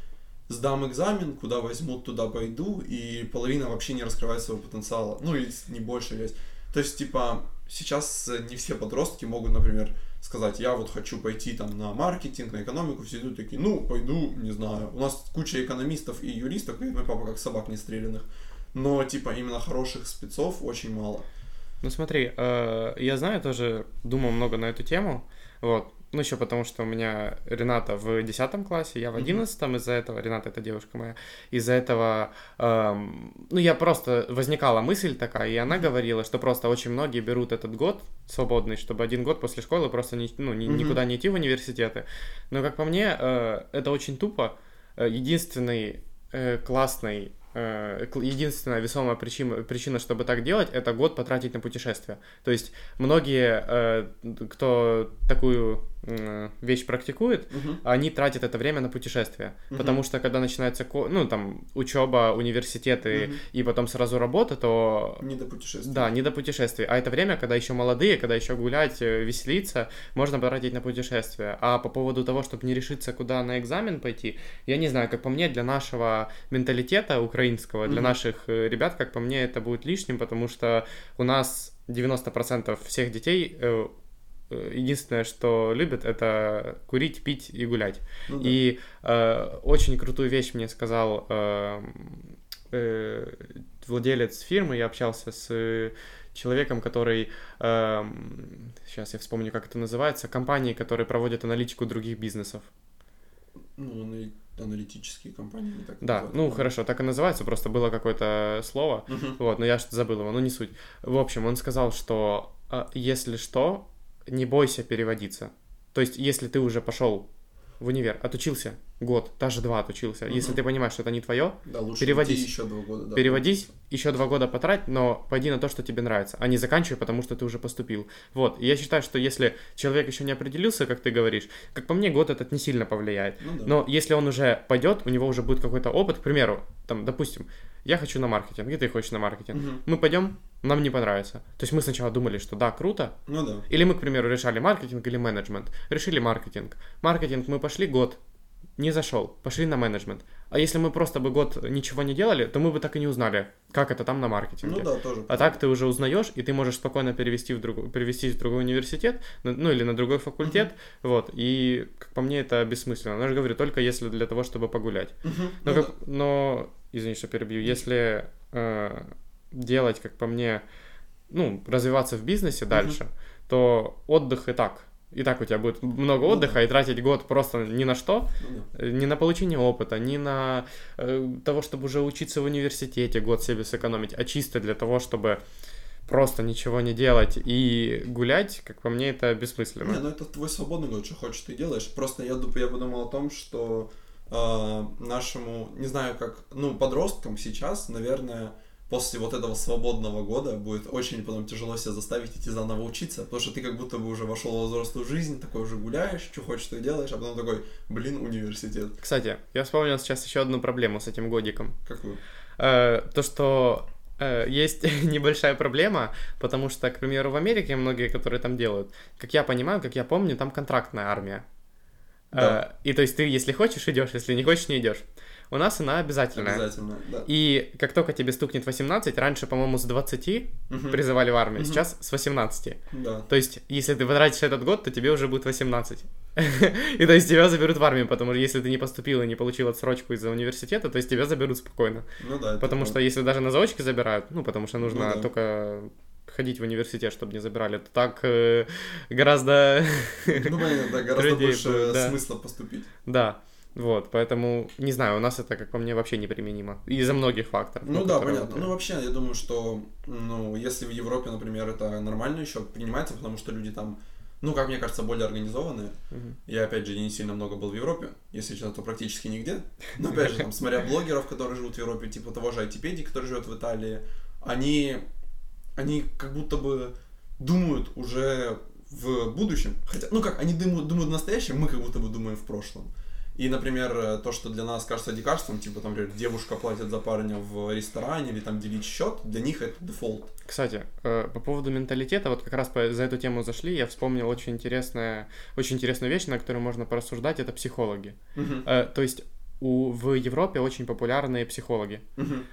сдам экзамен, куда возьмут, туда пойду, и половина вообще не раскрывает своего потенциала, ну или не больше есть. То есть, типа, сейчас не все подростки могут, например, сказать, я вот хочу пойти там на маркетинг, на экономику, все идут такие, ну, пойду, не знаю. У нас куча экономистов и юристов, и мой папа как собак не стрелянных. Но, типа, именно хороших спецов очень мало. Ну смотри, э, я знаю, тоже думал много на эту тему, вот, ну, еще потому, что у меня Рената в 10 классе, я в 11 mm-hmm. из-за этого, Рената это девушка моя, из-за этого, эм, ну, я просто, возникала мысль такая, и она говорила, что просто очень многие берут этот год свободный, чтобы один год после школы просто не, ну, ни, mm-hmm. никуда не идти в университеты. Но, как по мне, э, это очень тупо. Э, единственный э, классный Э, единственная весомая причина, причина, чтобы так делать, это год потратить на путешествие. То есть многие, э, кто такую вещь практикует, угу. они тратят это время на путешествия. Угу. Потому что когда начинается, ну, там, учеба, университеты угу. и потом сразу работа, то... Не до путешествий. Да, не до путешествий. А это время, когда еще молодые, когда еще гулять, э, веселиться, можно потратить на путешествия. А по поводу того, чтобы не решиться, куда на экзамен пойти, я не знаю, как по мне, для нашего менталитета украинского, для угу. наших э, ребят, как по мне, это будет лишним, потому что у нас 90% всех детей э, единственное, что любят, это курить, пить и гулять. Ну, да. И э, очень крутую вещь мне сказал э, э, владелец фирмы. Я общался с человеком, который, э, сейчас я вспомню, как это называется, компании, которые проводят аналитику других бизнесов. Ну, аналитические компании, не так Да, называют. ну хорошо, так и называется, просто было какое-то слово, uh-huh. вот, но я что-то забыл его, ну не суть. В общем, он сказал, что э, если что, не бойся переводиться. То есть, если ты уже пошел в универ, отучился год, даже два отучился, угу. если ты понимаешь, что это не твое, да, лучше переводись. еще два года. Да, переводись, еще два года потрать, но пойди на то, что тебе нравится, а не заканчивай, потому что ты уже поступил. Вот, я считаю, что если человек еще не определился, как ты говоришь, как по мне, год этот не сильно повлияет. Ну, да. Но если он уже пойдет, у него уже будет какой-то опыт, к примеру, там, допустим, я хочу на маркетинг, и ты хочешь на маркетинг. Угу. Мы пойдем, нам не понравится. То есть мы сначала думали, что да, круто. Ну да. Или мы, к примеру, решали маркетинг или менеджмент. Решили маркетинг. Маркетинг мы пошли год, не зашел, пошли на менеджмент. А если мы просто бы год ничего не делали, то мы бы так и не узнали, как это там на маркетинге. Ну да, тоже. А так ты уже узнаешь, и ты можешь спокойно перевести в другой, перевестись в другой университет, ну или на другой факультет, uh-huh. вот. И как по мне это бессмысленно. Но я же говорю, только если для того, чтобы погулять. Uh-huh. Но, ну, как, да. но извини, что перебью, если э, делать, как по мне, ну развиваться в бизнесе uh-huh. дальше, то отдых и так и так у тебя будет много отдыха, и тратить год просто ни на что, ну ни на получение опыта, ни на э, того, чтобы уже учиться в университете, год себе сэкономить, а чисто для того, чтобы просто ничего не делать и гулять, как по мне, это бессмысленно. Не, ну это твой свободный год, что хочешь, ты делаешь. Просто я, я подумал о том, что э, нашему, не знаю как, ну, подросткам сейчас, наверное, после вот этого свободного года будет очень потом тяжело себя заставить идти заново учиться, потому что ты как будто бы уже вошел в взрослую жизнь, такой уже гуляешь, что хочешь, что делаешь, а потом такой, блин, университет. Кстати, я вспомнил сейчас еще одну проблему с этим годиком. Какую? Э, то, что э, есть *laughs* небольшая проблема, потому что, к примеру, в Америке многие, которые там делают, как я понимаю, как я помню, там контрактная армия. Да. Э, и то есть ты, если хочешь, идешь, если не хочешь, не идешь. У нас она обязательная. Обязательно, да. И как только тебе стукнет 18, раньше, по-моему, с 20 угу. призывали в армию, угу. сейчас с 18. Да. То есть, если ты потратишь этот год, то тебе уже будет 18. *laughs* И то есть тебя заберут в армию, потому что если ты не поступил и не получил отсрочку из-за университета, то есть тебя заберут спокойно. Ну да. Потому что если даже на заочке забирают, ну потому что нужно ну, только ходить в университет, чтобы не забирали, то так э, гораздо... Ну, понятно, да, *laughs* гораздо больше да. смысла поступить. Да. Вот, поэтому, не знаю, у нас это, как по мне, вообще неприменимо. Из-за многих факторов. Ну, ну да, понятно. Вот... Ну, вообще, я думаю, что, ну, если в Европе, например, это нормально еще принимается, потому что люди там, ну, как мне кажется, более организованные. Uh-huh. Я, опять же, не сильно много был в Европе, если честно, то практически нигде. Но, опять же, там, смотря блогеров, которые живут в Европе, типа того же Айтипедии, который живет в Италии, они, они как будто бы думают уже в будущем. Хотя, ну как, они думают, думают в настоящем, мы как будто бы думаем в прошлом. И, например, э, то, что для нас кажется дикарством, типа, там, например, девушка платит за парня в ресторане или там делить счет, для них это дефолт. Кстати, э, по поводу менталитета, вот как раз за эту тему зашли, я вспомнил очень интересная, очень интересную вещь, на которую можно порассуждать, это психологи. Uh-huh. То есть у, в Европе очень популярные психологи.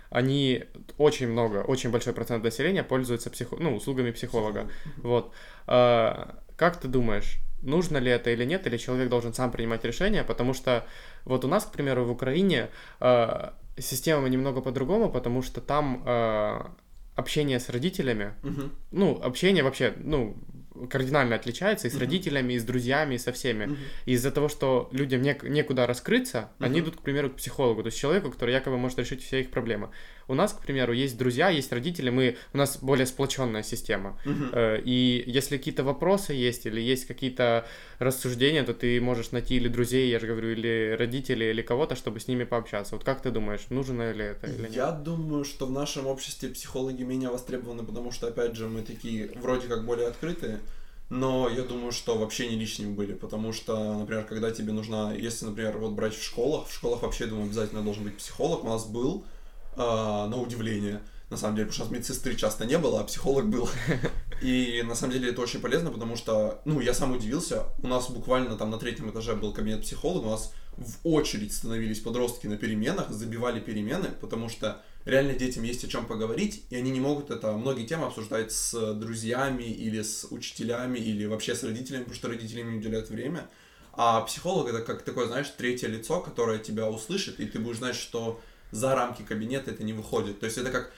Они очень много, очень большой процент населения пользуются психо, ну, услугами психолога. Вот. Как ты думаешь, нужно ли это или нет, или человек должен сам принимать решение, потому что вот у нас, к примеру, в Украине э, система немного по-другому, потому что там э, общение с родителями, Мгм. ну, общение вообще, ну, кардинально отличается и с Мгм. родителями, и с друзьями, и со всеми. И из-за того, что людям нек- некуда раскрыться, они Мгм. идут, к примеру, к психологу, то есть человеку, который якобы может решить все их проблемы. У нас, к примеру, есть друзья, есть родители, мы, у нас более сплоченная система. Э, И если какие-то вопросы есть или есть какие-то рассуждения, то ты можешь найти или друзей, я же говорю, или родителей, или кого-то, чтобы с ними пообщаться. Вот как ты думаешь, нужно ли это или нет? Я думаю, что в нашем обществе психологи менее востребованы, потому что, опять же, мы такие вроде как более открытые, но я думаю, что вообще не лишними были, потому что, например, когда тебе нужна, если, например, вот брать в школах, в школах вообще, думаю, обязательно должен быть психолог, у нас был, на удивление, на самом деле, потому что медсестры часто не было, а психолог был. *laughs* И на самом деле это очень полезно, потому что, ну, я сам удивился, у нас буквально там на третьем этаже был кабинет психолога, у нас в очередь становились подростки на переменах, забивали перемены, потому что реально детям есть о чем поговорить, и они не могут это, многие темы обсуждать с друзьями или с учителями, или вообще с родителями, потому что родители не уделяют время. А психолог это как такое, знаешь, третье лицо, которое тебя услышит, и ты будешь знать, что за рамки кабинета это не выходит. То есть это как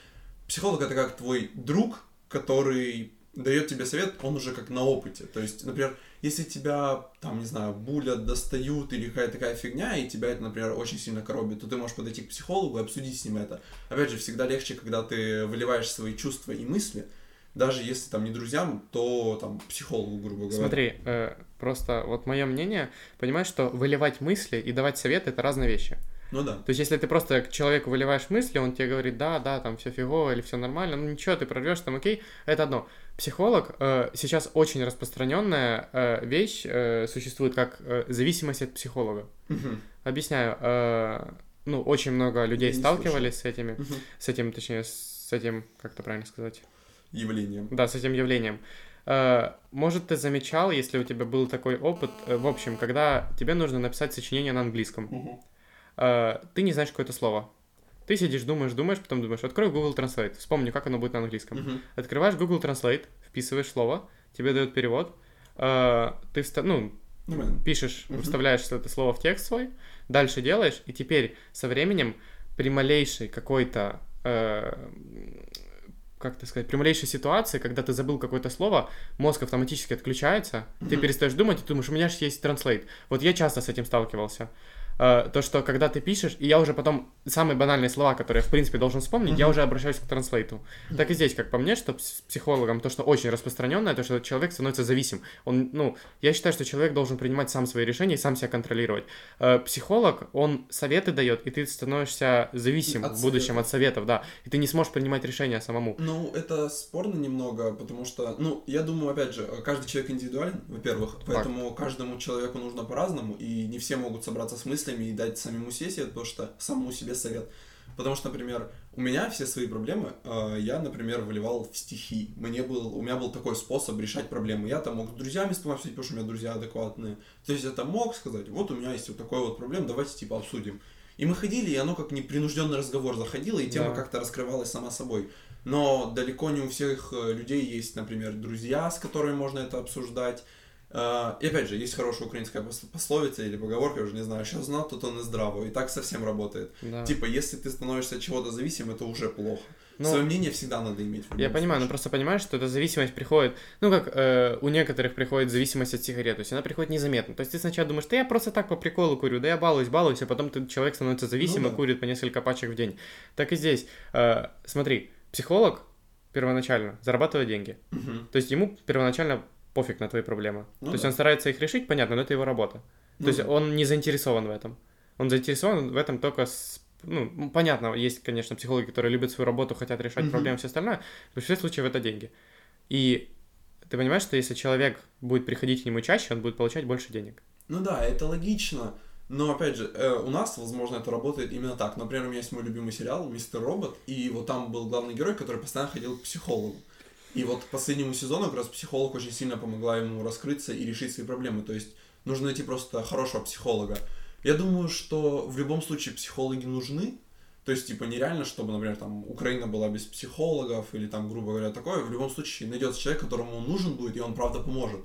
психолог это как твой друг, который дает тебе совет, он уже как на опыте. То есть, например, если тебя, там, не знаю, булят, достают или какая-то такая фигня, и тебя это, например, очень сильно коробит, то ты можешь подойти к психологу и обсудить с ним это. Опять же, всегда легче, когда ты выливаешь свои чувства и мысли, даже если там не друзьям, то там психологу, грубо говоря. Смотри, э, просто вот мое мнение, понимаешь, что выливать мысли и давать советы это разные вещи. Ну да. То есть, если ты просто к человеку выливаешь мысли, он тебе говорит, да, да, там все фигово или все нормально, ну ничего, ты прорвешь, там окей, это одно. Психолог э, сейчас очень распространенная э, вещь э, существует как э, зависимость от психолога. Мгм. Объясняю. э, ну, очень много людей Я сталкивались с этими, Мгм. с этим, точнее, с этим, как это правильно сказать? Явлением. Да, с этим явлением. Э, Может, ты замечал, если у тебя был такой опыт, э, в общем, когда тебе нужно написать сочинение на английском, Мгм. Э, ты не знаешь какое-то слово. Ты сидишь, думаешь, думаешь, потом думаешь, открой Google Translate, вспомни, как оно будет на английском. Мгм. Открываешь Google Translate, вписываешь слово, тебе дают перевод, э, ты вста- ну, пишешь, Мгм. вставляешь это слово в текст свой, дальше делаешь, и теперь со временем при малейшей какой-то, э, как это сказать, при малейшей ситуации, когда ты забыл какое-то слово, мозг автоматически отключается, ты Мгм. перестаешь думать, и ты думаешь, у меня же есть транслейт. Вот я часто с этим сталкивался. Э, То, что когда ты пишешь, и я уже потом самые банальные слова, которые я, в принципе, должен вспомнить, я Мгм. уже обращаюсь к транслейту. Так и здесь, как по мне, что с психологом то, что очень распространенное, то, что человек становится зависим. Он, ну, я считаю, что человек должен принимать сам свои решения и сам себя контролировать. Э, Психолог, он советы дает, и ты становишься зависим От в будущем советов. от советов, да. И ты не сможешь принимать решения самому. Ну, это спорно немного, потому что, ну, я думаю, опять же, каждый человек индивидуален, во-первых, поэтому каждому человеку нужно по-разному, и не все могут собраться с мыслями и дать себе совет, потому что самому себе совет. Потому что, например, у меня все свои проблемы, э, я, например, выливал в стихи. Мне был, у меня был такой способ решать проблемы. Я там мог с друзьями с тобой обсудить, потому что у меня друзья адекватные. То есть это мог сказать, вот у меня есть вот такой вот проблем, давайте типа обсудим. И мы ходили, и оно как непринужденный разговор заходило, и тема Да. как-то раскрывалась сама собой. Но далеко не у всех э, людей есть, например, друзья, с которыми можно это обсуждать. Э, И опять же, есть хорошая украинская пос- пословица или поговорка, я уже не знаю, что знал, тот он и здраво. И так совсем работает. Да. Типа, если ты становишься от чего-то зависим, это уже плохо. Ну, Свое мнение всегда надо иметь. в Я понимаю, но просто понимаешь, что эта зависимость приходит, ну как э, у некоторых приходит зависимость от сигарет, то есть она приходит незаметно. То есть ты сначала думаешь, да я просто так по приколу курю, да я балуюсь, балуюсь, а потом ты, человек становится зависимым Ну и да. курит по несколько пачек в день. Так и здесь. Э, смотри, психолог первоначально зарабатывает деньги. Мгм. То есть ему первоначально пофиг на твои проблемы. Ну То есть да. он старается их решить, понятно, но это его работа. Ну То есть да. он не заинтересован в этом. Он заинтересован в этом только с... Ну, понятно, есть, конечно, психологи, которые любят свою работу, хотят решать Мгм. проблемы, все остальное. В большинстве случаев это деньги. И ты понимаешь, что если человек будет приходить к нему чаще, он будет получать больше денег. Ну да, это логично. Но опять же, э, у нас, возможно, это работает именно так. Например, у меня есть мой любимый сериал Мистер Робот, и вот там был главный герой, который постоянно ходил к психологу. И вот последнему сезону как раз психолог очень сильно помогла ему раскрыться и решить свои проблемы. То есть нужно найти просто хорошего психолога. Я думаю, что в любом случае психологи нужны. То есть, типа, нереально, чтобы, например, там, Украина была без психологов или там, грубо говоря, такое. В любом случае найдется человек, которому он нужен будет, и он правда поможет.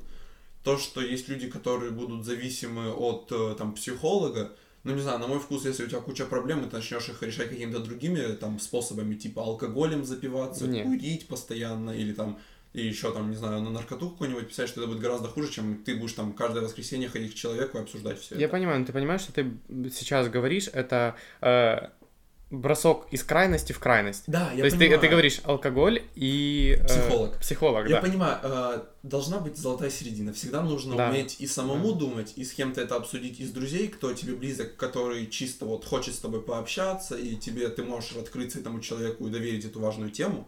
то, что есть люди, которые будут зависимы от э, там психолога, ну не знаю, на мой вкус, если у тебя куча проблем, и ты начнешь их решать какими-то другими там способами, типа алкоголем запиваться, Не. курить постоянно, или там и еще там, не знаю, на наркоту какую-нибудь писать, что это будет гораздо хуже, чем ты будешь там каждое воскресенье ходить к человеку и обсуждать все Я понимаю, но ты понимаешь, что ты сейчас говоришь, это э, бросок из крайности в крайность. Да, я То есть ты, понимаю. ты говоришь алкоголь и... э, Психолог. Психолог, Я да. понимаю, э, должна быть золотая середина. Всегда нужно Да. уметь и самому думать, и с кем-то это обсудить из друзей, кто тебе близок, который чисто вот хочет с тобой пообщаться, и тебе ты можешь открыться этому человеку и доверить эту важную тему.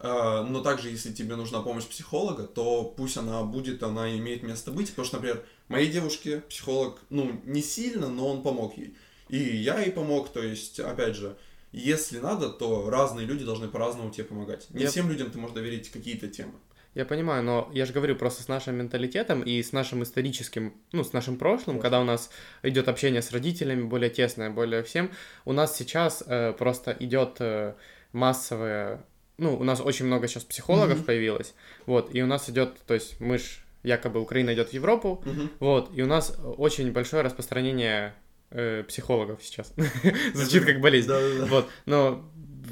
Э, но также, если тебе нужна помощь психолога, то пусть она будет, она имеет место быть. Потому что, например, моей девушке психолог, ну, не сильно, но он помог ей. И я ей помог, то есть, опять же, если надо, то разные люди должны по-разному тебе помогать. Не Я- всем людям ты можешь доверить какие-то темы. Я понимаю, но я же говорю просто с нашим менталитетом и с нашим историческим, ну, с нашим прошлым, Прошлым. когда у нас идет общение с родителями более тесное, более всем, у нас сейчас э, просто идет э, массовое, ну, у нас очень много сейчас психологов Мгм. появилось, вот, и у нас идет, то есть мы ж, якобы Украина идет в Европу, Мгм. вот, и у нас очень большое распространение э, психологов сейчас. *laughs* Звучит как болезнь. Да-да-да. Вот, но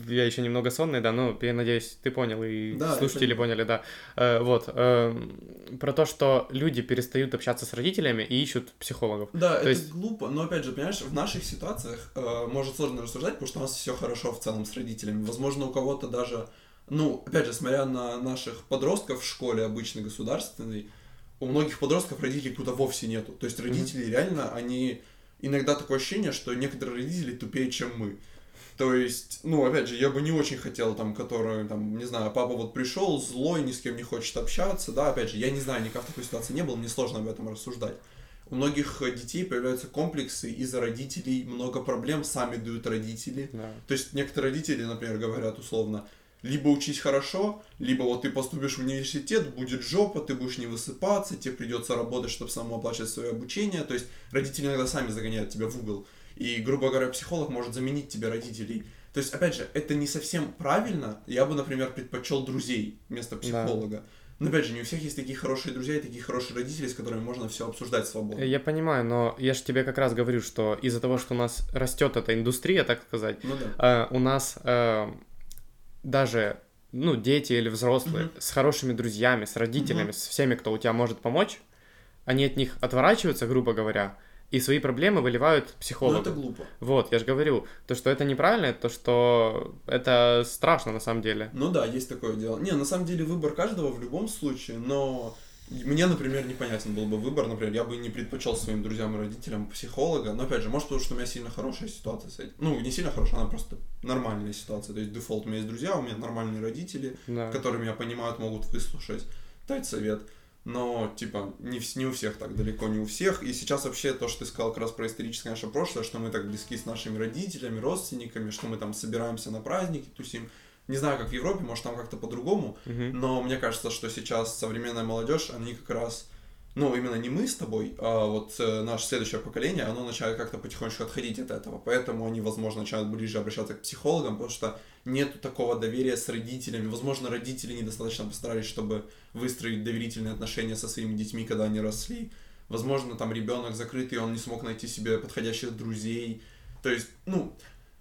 я еще немного сонный, да, но я надеюсь, ты понял, и Да, слушатели понимаю. поняли, да. Э, вот, эм, про то, что люди перестают общаться с родителями и ищут психологов. Да, это есть- глупо, но опять же, понимаешь, в наших ситуациях э, может сложно рассуждать, потому что у нас все хорошо в целом с родителями. Возможно, у кого-то даже, ну, опять же, смотря на наших подростков в школе обычной государственной, у многих подростков родителей куда вовсе нету. То есть родители реально, они иногда такое ощущение, что некоторые родители тупее, чем мы. То есть, ну, опять же, я бы не очень хотел, там, который, там, не знаю, папа вот пришел, злой, ни с кем не хочет общаться, да, опять же, я не знаю, никак в такой ситуации не был, мне сложно об этом рассуждать. У многих детей появляются комплексы из-за родителей, много проблем сами дают родители. Да. То есть некоторые родители, например, говорят условно, либо учись хорошо, либо вот ты поступишь в университет, будет жопа, ты будешь не высыпаться, тебе придется работать, чтобы самому оплачивать свое обучение. То есть родители иногда сами загоняют тебя в угол. И, грубо говоря, психолог может заменить тебе родителей. То есть, опять же, это не совсем правильно. Я бы, например, предпочел друзей вместо психолога. Но опять же, не у всех есть такие хорошие друзья и такие хорошие родители, с которыми можно все обсуждать свободно. Я понимаю, но я же тебе как раз говорю, что из-за того, что у нас растет эта индустрия, так сказать, Ну да. э, у нас э, даже ну, дети или взрослые Мгм. с хорошими друзьями, с родителями, Мгм. с всеми, кто у тебя может помочь, они от них отворачиваются, грубо говоря, и свои проблемы выливают Но психологу. Ну, это глупо. Вот, я же говорю, то, что это неправильно, то, что это страшно на самом деле. Ну да, есть такое дело. Не, на самом деле выбор каждого в любом случае, но мне, например, непонятен был бы выбор. Например, я бы не предпочел своим друзьям и родителям психолога. Но опять же, может потому, что у меня сильно хорошая ситуация с этим. Ну, не сильно хорошая, она просто нормальная ситуация. То есть дефолт у меня есть друзья, у меня нормальные родители, Да. которые меня понимают, могут выслушать, дать совет. Но, типа, не, не у всех так, далеко не у всех. И сейчас вообще то, что ты сказал как раз про историческое наше прошлое, что мы так близки с нашими родителями, родственниками, что мы там собираемся на праздники, тусим. Не знаю, как в Европе, может, там как-то по-другому. Мгм. Но мне кажется, что сейчас современная молодежь, они как раз, ну, именно не мы с тобой, а вот э, наше следующее поколение, оно начинает как-то потихонечку отходить от этого. Поэтому они, возможно, начинают ближе обращаться к психологам, потому что нет такого доверия с родителями. Возможно, родители недостаточно постарались, чтобы выстроить доверительные отношения со своими детьми, когда они росли. Возможно, там ребенок закрытый, он не смог найти себе подходящих друзей. То есть, ну,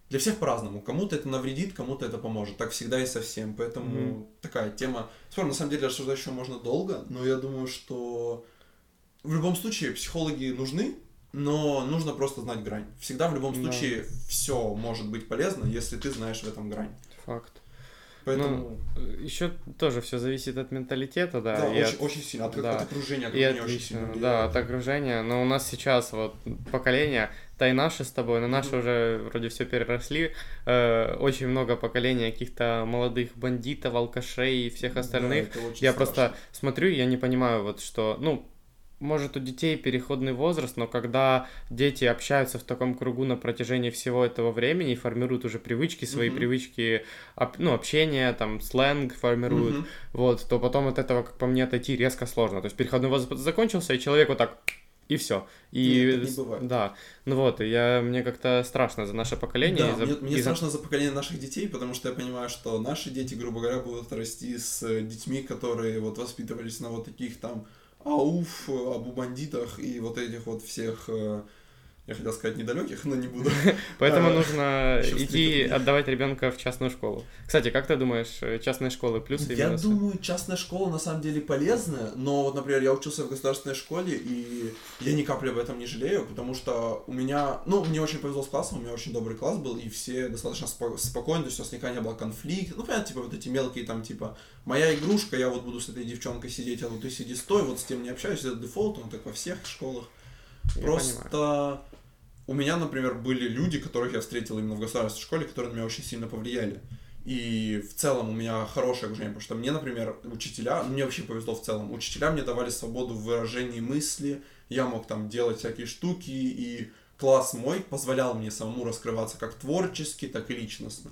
для всех по-разному. Кому-то это навредит, кому-то это поможет. Так всегда и со всем. Поэтому Мгм. такая тема. Спорно, на самом деле рассуждать еще можно долго, но я думаю, что в любом случае психологи нужны, но нужно просто знать грань. Всегда в любом Да. случае все может быть полезно, если ты знаешь в этом грань. Факт. Поэтому Еще тоже все зависит от менталитета, да. да, и очень, от- очень сильно. От, да. от окружения, И окружение очень отлично, сильно да, влияет. от окружения. Но у нас сейчас вот поколение, да и наши с тобой, но наши уже вроде все переросли. э, очень много поколений каких-то молодых бандитов, алкашей и всех Да, остальных. очень я страшно. просто смотрю, я не понимаю, вот что, ну, может, у детей переходный возраст, но когда дети общаются в таком кругу на протяжении всего этого времени и формируют уже привычки, свои Мгм. привычки, об- ну, общения, там, сленг формируют, Мгм. вот, то потом от этого, как по мне, отойти резко сложно. То есть переходной возраст закончился, и человек вот так и все. И Нет, не бывает. да, ну вот, я мне как-то страшно за наше поколение. Да, за- мне, мне за- страшно за поколение наших детей, потому что я понимаю, что наши дети, грубо говоря, будут расти с э, детьми, которые вот воспитывались на вот таких там ауф, об бандитах и вот этих вот всех э, я хотел сказать недалеких, но не буду. *laughs* Поэтому а, нужно *laughs* идти отдавать ребенка в частную школу. Кстати, как ты думаешь, э, частные школы плюсы и минусы? Я думаю, частная школа на самом деле полезная, но вот, например, я учился в государственной школе, и я ни капли об этом не жалею, потому что у меня, ну, мне очень повезло с классом, у меня очень добрый класс был, и все достаточно спо- спокойны, то есть у нас никогда не было конфликта, ну, понятно, типа вот эти мелкие там, типа, моя игрушка, я вот буду с этой девчонкой сидеть, а ну ты сиди стой, вот с тем не общаюсь, это дефолт, он так во всех школах. Я Просто понимаю у меня, например, были люди, которых я встретил именно в государственной школе, которые на меня очень сильно повлияли. И в целом у меня хорошее окружение, потому что мне, например, учителя, мне вообще повезло в целом, учителя мне давали свободу в выражении мысли, я мог там делать всякие штуки, и класс мой позволял мне самому раскрываться как творчески, так и личностно.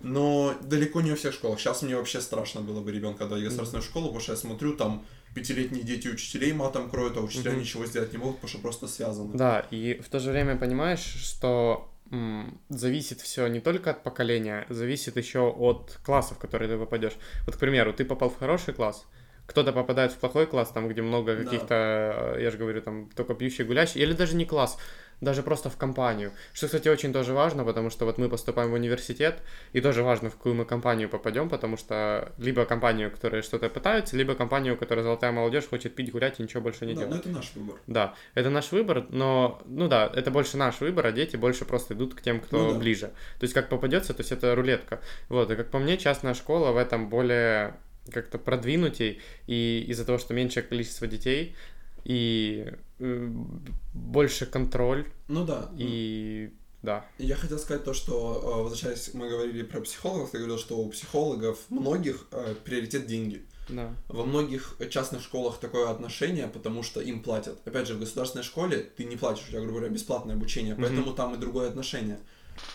Но далеко не во всех школах. Сейчас мне вообще страшно было бы ребенка отдать в государственную школу, потому что я смотрю, там пятилетние дети учителей матом кроют, а учителя угу. ничего сделать не могут, потому что просто связаны. Да, и в то же время понимаешь, что м, зависит все не только от поколения, зависит еще от классов, в которые ты попадешь. Вот, к примеру, ты попал в хороший класс, кто-то попадает в плохой класс, там, где много каких-то, да. я же говорю, там, только пьющие, гулящие, или даже не класс, даже просто в компанию. Что, кстати, очень тоже важно, потому что вот мы поступаем в университет, и тоже важно, в какую мы компанию попадем, потому что либо компанию, которые что-то пытаются, либо компанию, которая золотая молодежь хочет пить, гулять и ничего больше не да, делать. Ну, это наш выбор. Да, это наш выбор, но, ну да, это больше наш выбор, а дети больше просто идут к тем, кто ну, да. ближе. То есть как попадется, то есть это рулетка. Вот, и как по мне, частная школа в этом более как-то продвинутей, и из-за того, что меньшее количество детей, и больше контроль. Ну да. И да. Я хотел сказать то, что, э, возвращаясь, мы говорили про психологов, ты говорил, что у психологов многих э, приоритет деньги. Да. Во многих частных школах такое отношение, потому что им платят. Опять же, в государственной школе ты не платишь, у тебя, грубо говоря, бесплатное обучение, поэтому mm-hmm. там и другое отношение.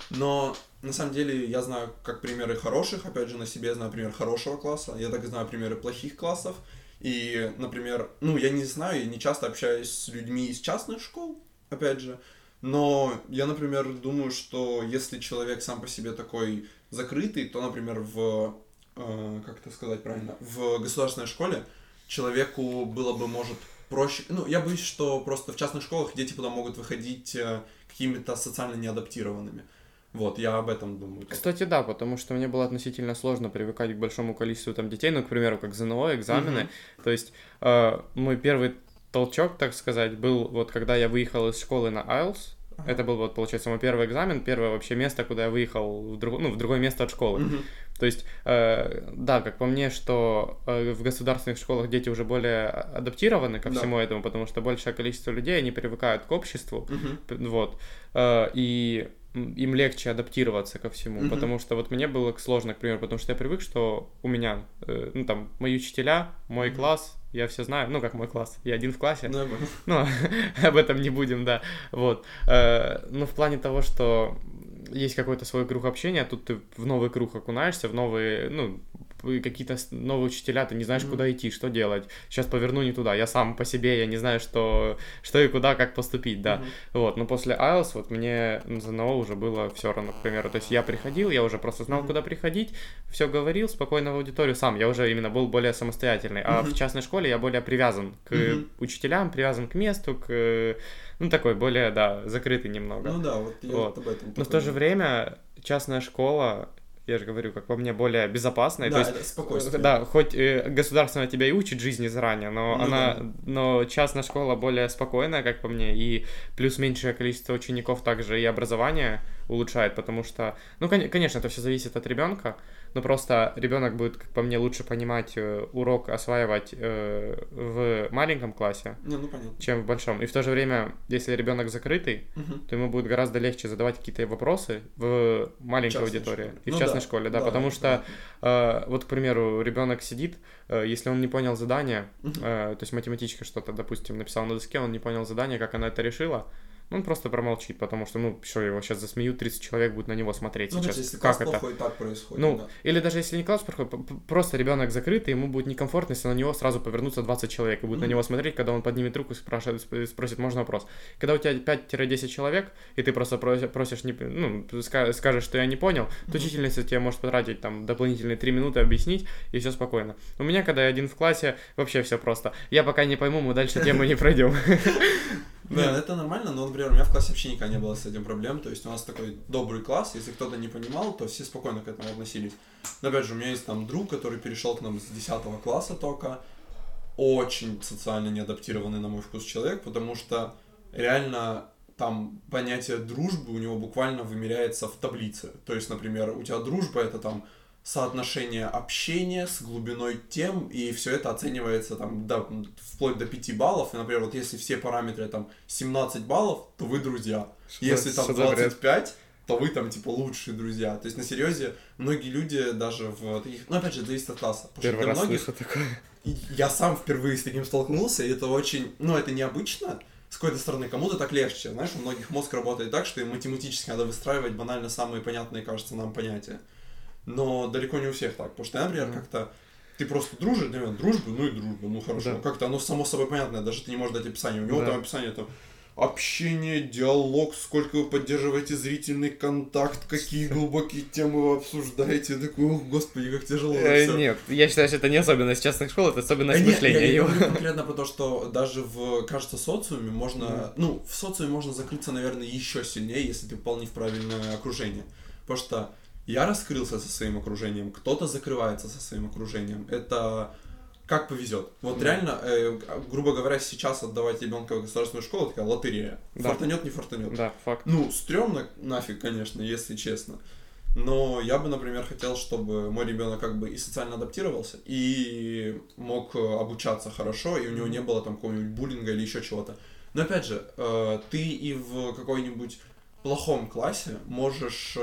Но на самом деле я знаю как примеры хороших, опять же, на себе я знаю пример хорошего класса, я так и знаю примеры плохих классов. И, например, ну, я не знаю, я не часто общаюсь с людьми из частных школ, опять же, но я, например, думаю, что если человек сам по себе такой закрытый, то, например, в, э, как это сказать правильно, в государственной школе человеку было бы, может, проще... Ну, я боюсь, что просто в частных школах дети потом могут выходить э, какими-то социально неадаптированными. Вот, я об этом думаю. Кстати, да, потому что мне было относительно сложно привыкать к большому количеству там детей, ну, к примеру, как ЗНО, экзамены. Mm-hmm. То есть э, мой первый толчок, так сказать, был вот когда я выехал из школы на IELTS. Ага. Это был вот, получается, мой первый экзамен, первое вообще место, куда я выехал в, друг... ну, в другое место от школы. Mm-hmm. То есть, э, да, как по мне, что э, в государственных школах дети уже более адаптированы ко всему да. этому, потому что большее количество людей, они привыкают к обществу, mm-hmm. вот, э, и им легче адаптироваться ко всему, mm-hmm. потому что вот мне было сложно, к примеру, потому что я привык, что у меня, э, ну там, мои учителя, мой mm-hmm. класс, я все знаю, ну как мой класс, я один в классе, ну, *laughs* ну об этом не будем, да, вот, э, ну в плане того, что есть какой-то свой круг общения, тут ты в новый круг окунаешься, в новые, ну, какие-то новые учителя, ты не знаешь, mm-hmm. куда идти, что делать. Сейчас поверну не туда. Я сам по себе, я не знаю, что, что и куда, как поступить, да. Mm-hmm. Вот, но после IELTS вот мне на ЗНО уже было все равно, к примеру. То есть я приходил, я уже просто знал, mm-hmm. куда приходить, все говорил спокойно в аудиторию сам. Я уже именно был более самостоятельный. А mm-hmm. в частной школе я более привязан к mm-hmm. учителям, привязан к месту, к ну, такой более, да, закрытый немного. Ну да, вот я вот. об этом. Но в то же время частная школа я же говорю, как по мне, более безопасной. Да, То есть, спокойствие. Да, хоть э, государственная тебя и учит жизни заранее, но ну, она, да. но частная школа более спокойная, как по мне, и плюс меньшее количество учеников также и образование улучшает, потому что, ну, конечно, это все зависит от ребенка, но просто ребенок будет, как по мне, лучше понимать э, урок, осваивать э, в маленьком классе, Не, ну, понятно. чем в большом. И в то же время, если ребенок закрытый, угу. то ему будет гораздо легче задавать какие-то вопросы в маленькой частной аудитории школе. и ну, в частной да. школе, да, да потому да, что, э, вот, к примеру, ребенок сидит, э, если он не понял задание, угу. э, то есть математичка что-то, допустим, написала на доске, он не понял задание, как она это решила, он просто промолчит, потому что, ну, что, его сейчас засмеют, 30 человек будут на него смотреть Ну, сейчас. если как это? плохой, так происходит. Ну, да. или даже если не класс проходит, п- п- просто ребенок закрыт, и ему будет некомфортно, если на него сразу повернутся 20 человек и будут на Мгм. него смотреть, когда он поднимет руку и спрашивает, сп- спросит, можно вопрос. Когда у тебя 5-10 человек, и ты просто проси- просишь, не, ну, ска- скажешь, что я не понял, то Мгм. учительница тебе может потратить там дополнительные 3 минуты объяснить, и все спокойно. У меня, когда я один в классе, вообще все просто. Я пока не пойму, мы дальше тему не пройдем. *laughs* Не, ну это нормально, но, например, у меня в классе вообще никогда не было с этим проблем. То есть у нас такой добрый класс, если кто-то не понимал, то все спокойно к этому относились. Но опять же, у меня есть там друг, который перешел к нам с 10 класса только. Очень социально неадаптированный, на мой вкус, человек, потому что реально там понятие дружбы у него буквально вымеряется в таблице. То есть, например, у тебя дружба это там соотношение общения с глубиной тем, и все это оценивается там до, вплоть до 5 баллов. И, например, вот если все параметры там 17 баллов, то вы друзья. Если там Что за бред? 25, то вы там типа лучшие друзья. То есть на серьезе многие люди даже в таких... Ну, опять же, зависит от класса. Потому что Первый раз многих слышу такое. я сам впервые с таким столкнулся, и это очень, ну, это необычно, с какой-то стороны, кому-то так легче, знаешь, у многих мозг работает так, что им математически надо выстраивать банально самые понятные, кажется, нам понятия. Но далеко не у всех так, потому что я, например, Мгм. как-то ты просто дружишь, да, дружба, ну и дружба, ну хорошо, Да. как-то оно само собой понятное, даже ты не можешь дать описание, у него Да. там описание там общение, диалог, сколько вы поддерживаете зрительный контакт, какие глубокие темы вы обсуждаете, Я такой, ох, господи, как тяжело Э, всё». Нет, я считаю, что это не особенность частных школ, это особенность Да нет, мышления я, я его. говорю конкретно про то, что даже в, кажется, социуме можно, ну, в социуме можно закрыться, наверное, еще сильнее, если ты попал не в правильное окружение. Потому что я раскрылся со своим окружением, кто-то закрывается со своим окружением. Это как повезет. Вот Да. реально, э, грубо говоря, сейчас отдавать ребенка в государственную школу такая лотерея. Да. Фортанет, не фортанет. Да, факт. Ну, стрёмно нафиг, конечно, если честно. Но я бы, например, хотел, чтобы мой ребенок как бы и социально адаптировался, и мог э, обучаться хорошо, и у него не было там какого-нибудь буллинга или еще чего-то. Но опять же, э, ты и в какой-нибудь плохом классе можешь,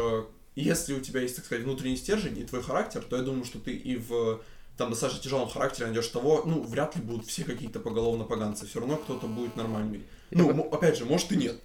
если у тебя есть, так сказать, внутренний стержень и твой характер, то я думаю, что ты и в там достаточно тяжелом характере найдешь того, ну, вряд ли будут все какие-то поголовно поганцы, все равно кто-то будет нормальный. Ну, опять же, может и нет.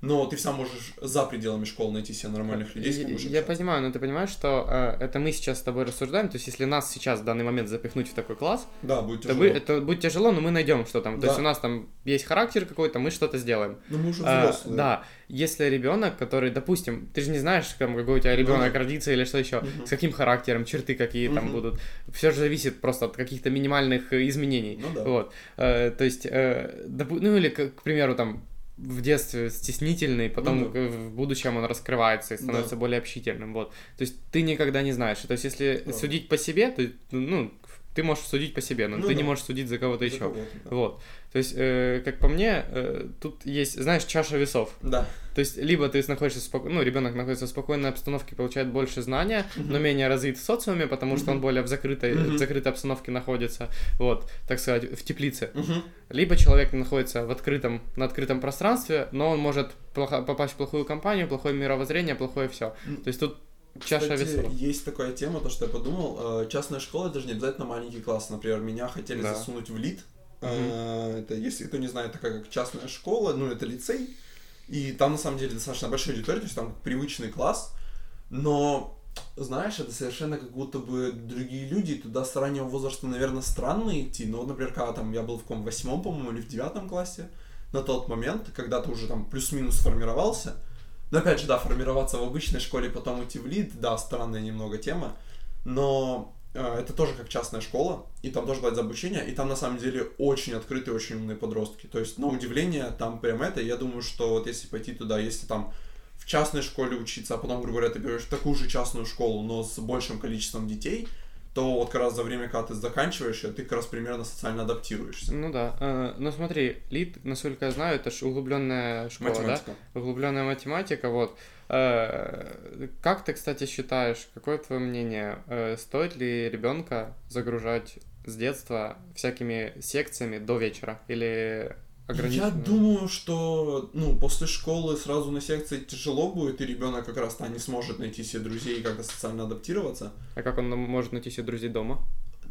Но ты сам можешь за пределами школы найти себе нормальных людей, с кем Я, будешь я понимаю, но ты понимаешь, что э, это мы сейчас с тобой рассуждаем, то есть если нас сейчас в данный момент запихнуть в такой класс, Да, будет то тяжело. вы- это будет тяжело, но мы найдем что там. То Да. есть у нас там есть характер какой-то, мы что-то сделаем. Ну, мы уже А, взрослые. да, если ребенок, который, допустим, ты же не знаешь, там, какой у тебя ребенок да. родится или что еще, Мгм. с каким характером, черты какие там Мгм. будут. Все же зависит просто от каких-то минимальных э, изменений. Ну да. Вот. Э, то есть, э, допу- ну или, к, к примеру, там, в детстве стеснительный, потом Ну да. в будущем он раскрывается и становится более общительным, вот. То есть ты никогда не знаешь. То есть если Да. судить по себе, то, ну, ты можешь судить по себе, но Ну ты да. не можешь судить за кого-то еще. кого-то, да. Вот. То есть, э, как по мне, э, тут есть, знаешь, чаша весов. Да. То есть, либо ты находишься споко... ну, ребенок находится в спокойной обстановке, получает больше знания, но менее развит в социуме, потому что он Мгм. более в закрытой, Мгм. в закрытой обстановке находится, вот, так сказать, в теплице. Мгм. Либо человек находится в открытом, на открытом пространстве, но он может плохо, попасть в плохую компанию, плохое мировоззрение, плохое все. М. То есть тут чаша Кстати, весов. есть такая тема, то, что я подумал, э, частная школа, это же не обязательно маленький класс. Например, меня хотели Да. засунуть в ЛИД. Э, Это, если кто не знает, такая как частная школа, ну, это лицей. И там, на самом деле, достаточно большая аудитория, то есть там привычный класс. Но, знаешь, это совершенно как будто бы другие люди, туда с раннего возраста, наверное, странно идти. Но, вот, например, когда там я был в каком восьмом, по-моему, или в девятом классе, на тот момент, когда ты уже там плюс-минус сформировался, но опять же, да, формироваться в обычной школе, потом идти в лид, да, странная немного тема, но э, это тоже как частная школа, и там тоже за обучение, и там на самом деле очень открытые, очень умные подростки. То есть, на удивление, там прям это, я думаю, что вот если пойти туда, если там в частной школе учиться, а потом, грубо говоря, ты берешь такую же частную школу, но с большим количеством детей, то вот как раз за время, когда ты заканчиваешь, ты как раз примерно социально адаптируешься. Ну да. Э, ну смотри, ЛИД, насколько я знаю, это же углубленная школа, да? Математика. углубленная математика, вот. Э, Как ты, кстати, считаешь, какое твое мнение, э, стоит ли ребенка загружать с детства всякими секциями до вечера или Я ограниченно? думаю, что ну, после школы сразу на секции тяжело будет, и ребенок как раз-то не сможет найти себе друзей и как-то социально адаптироваться. А как он может найти себе друзей дома?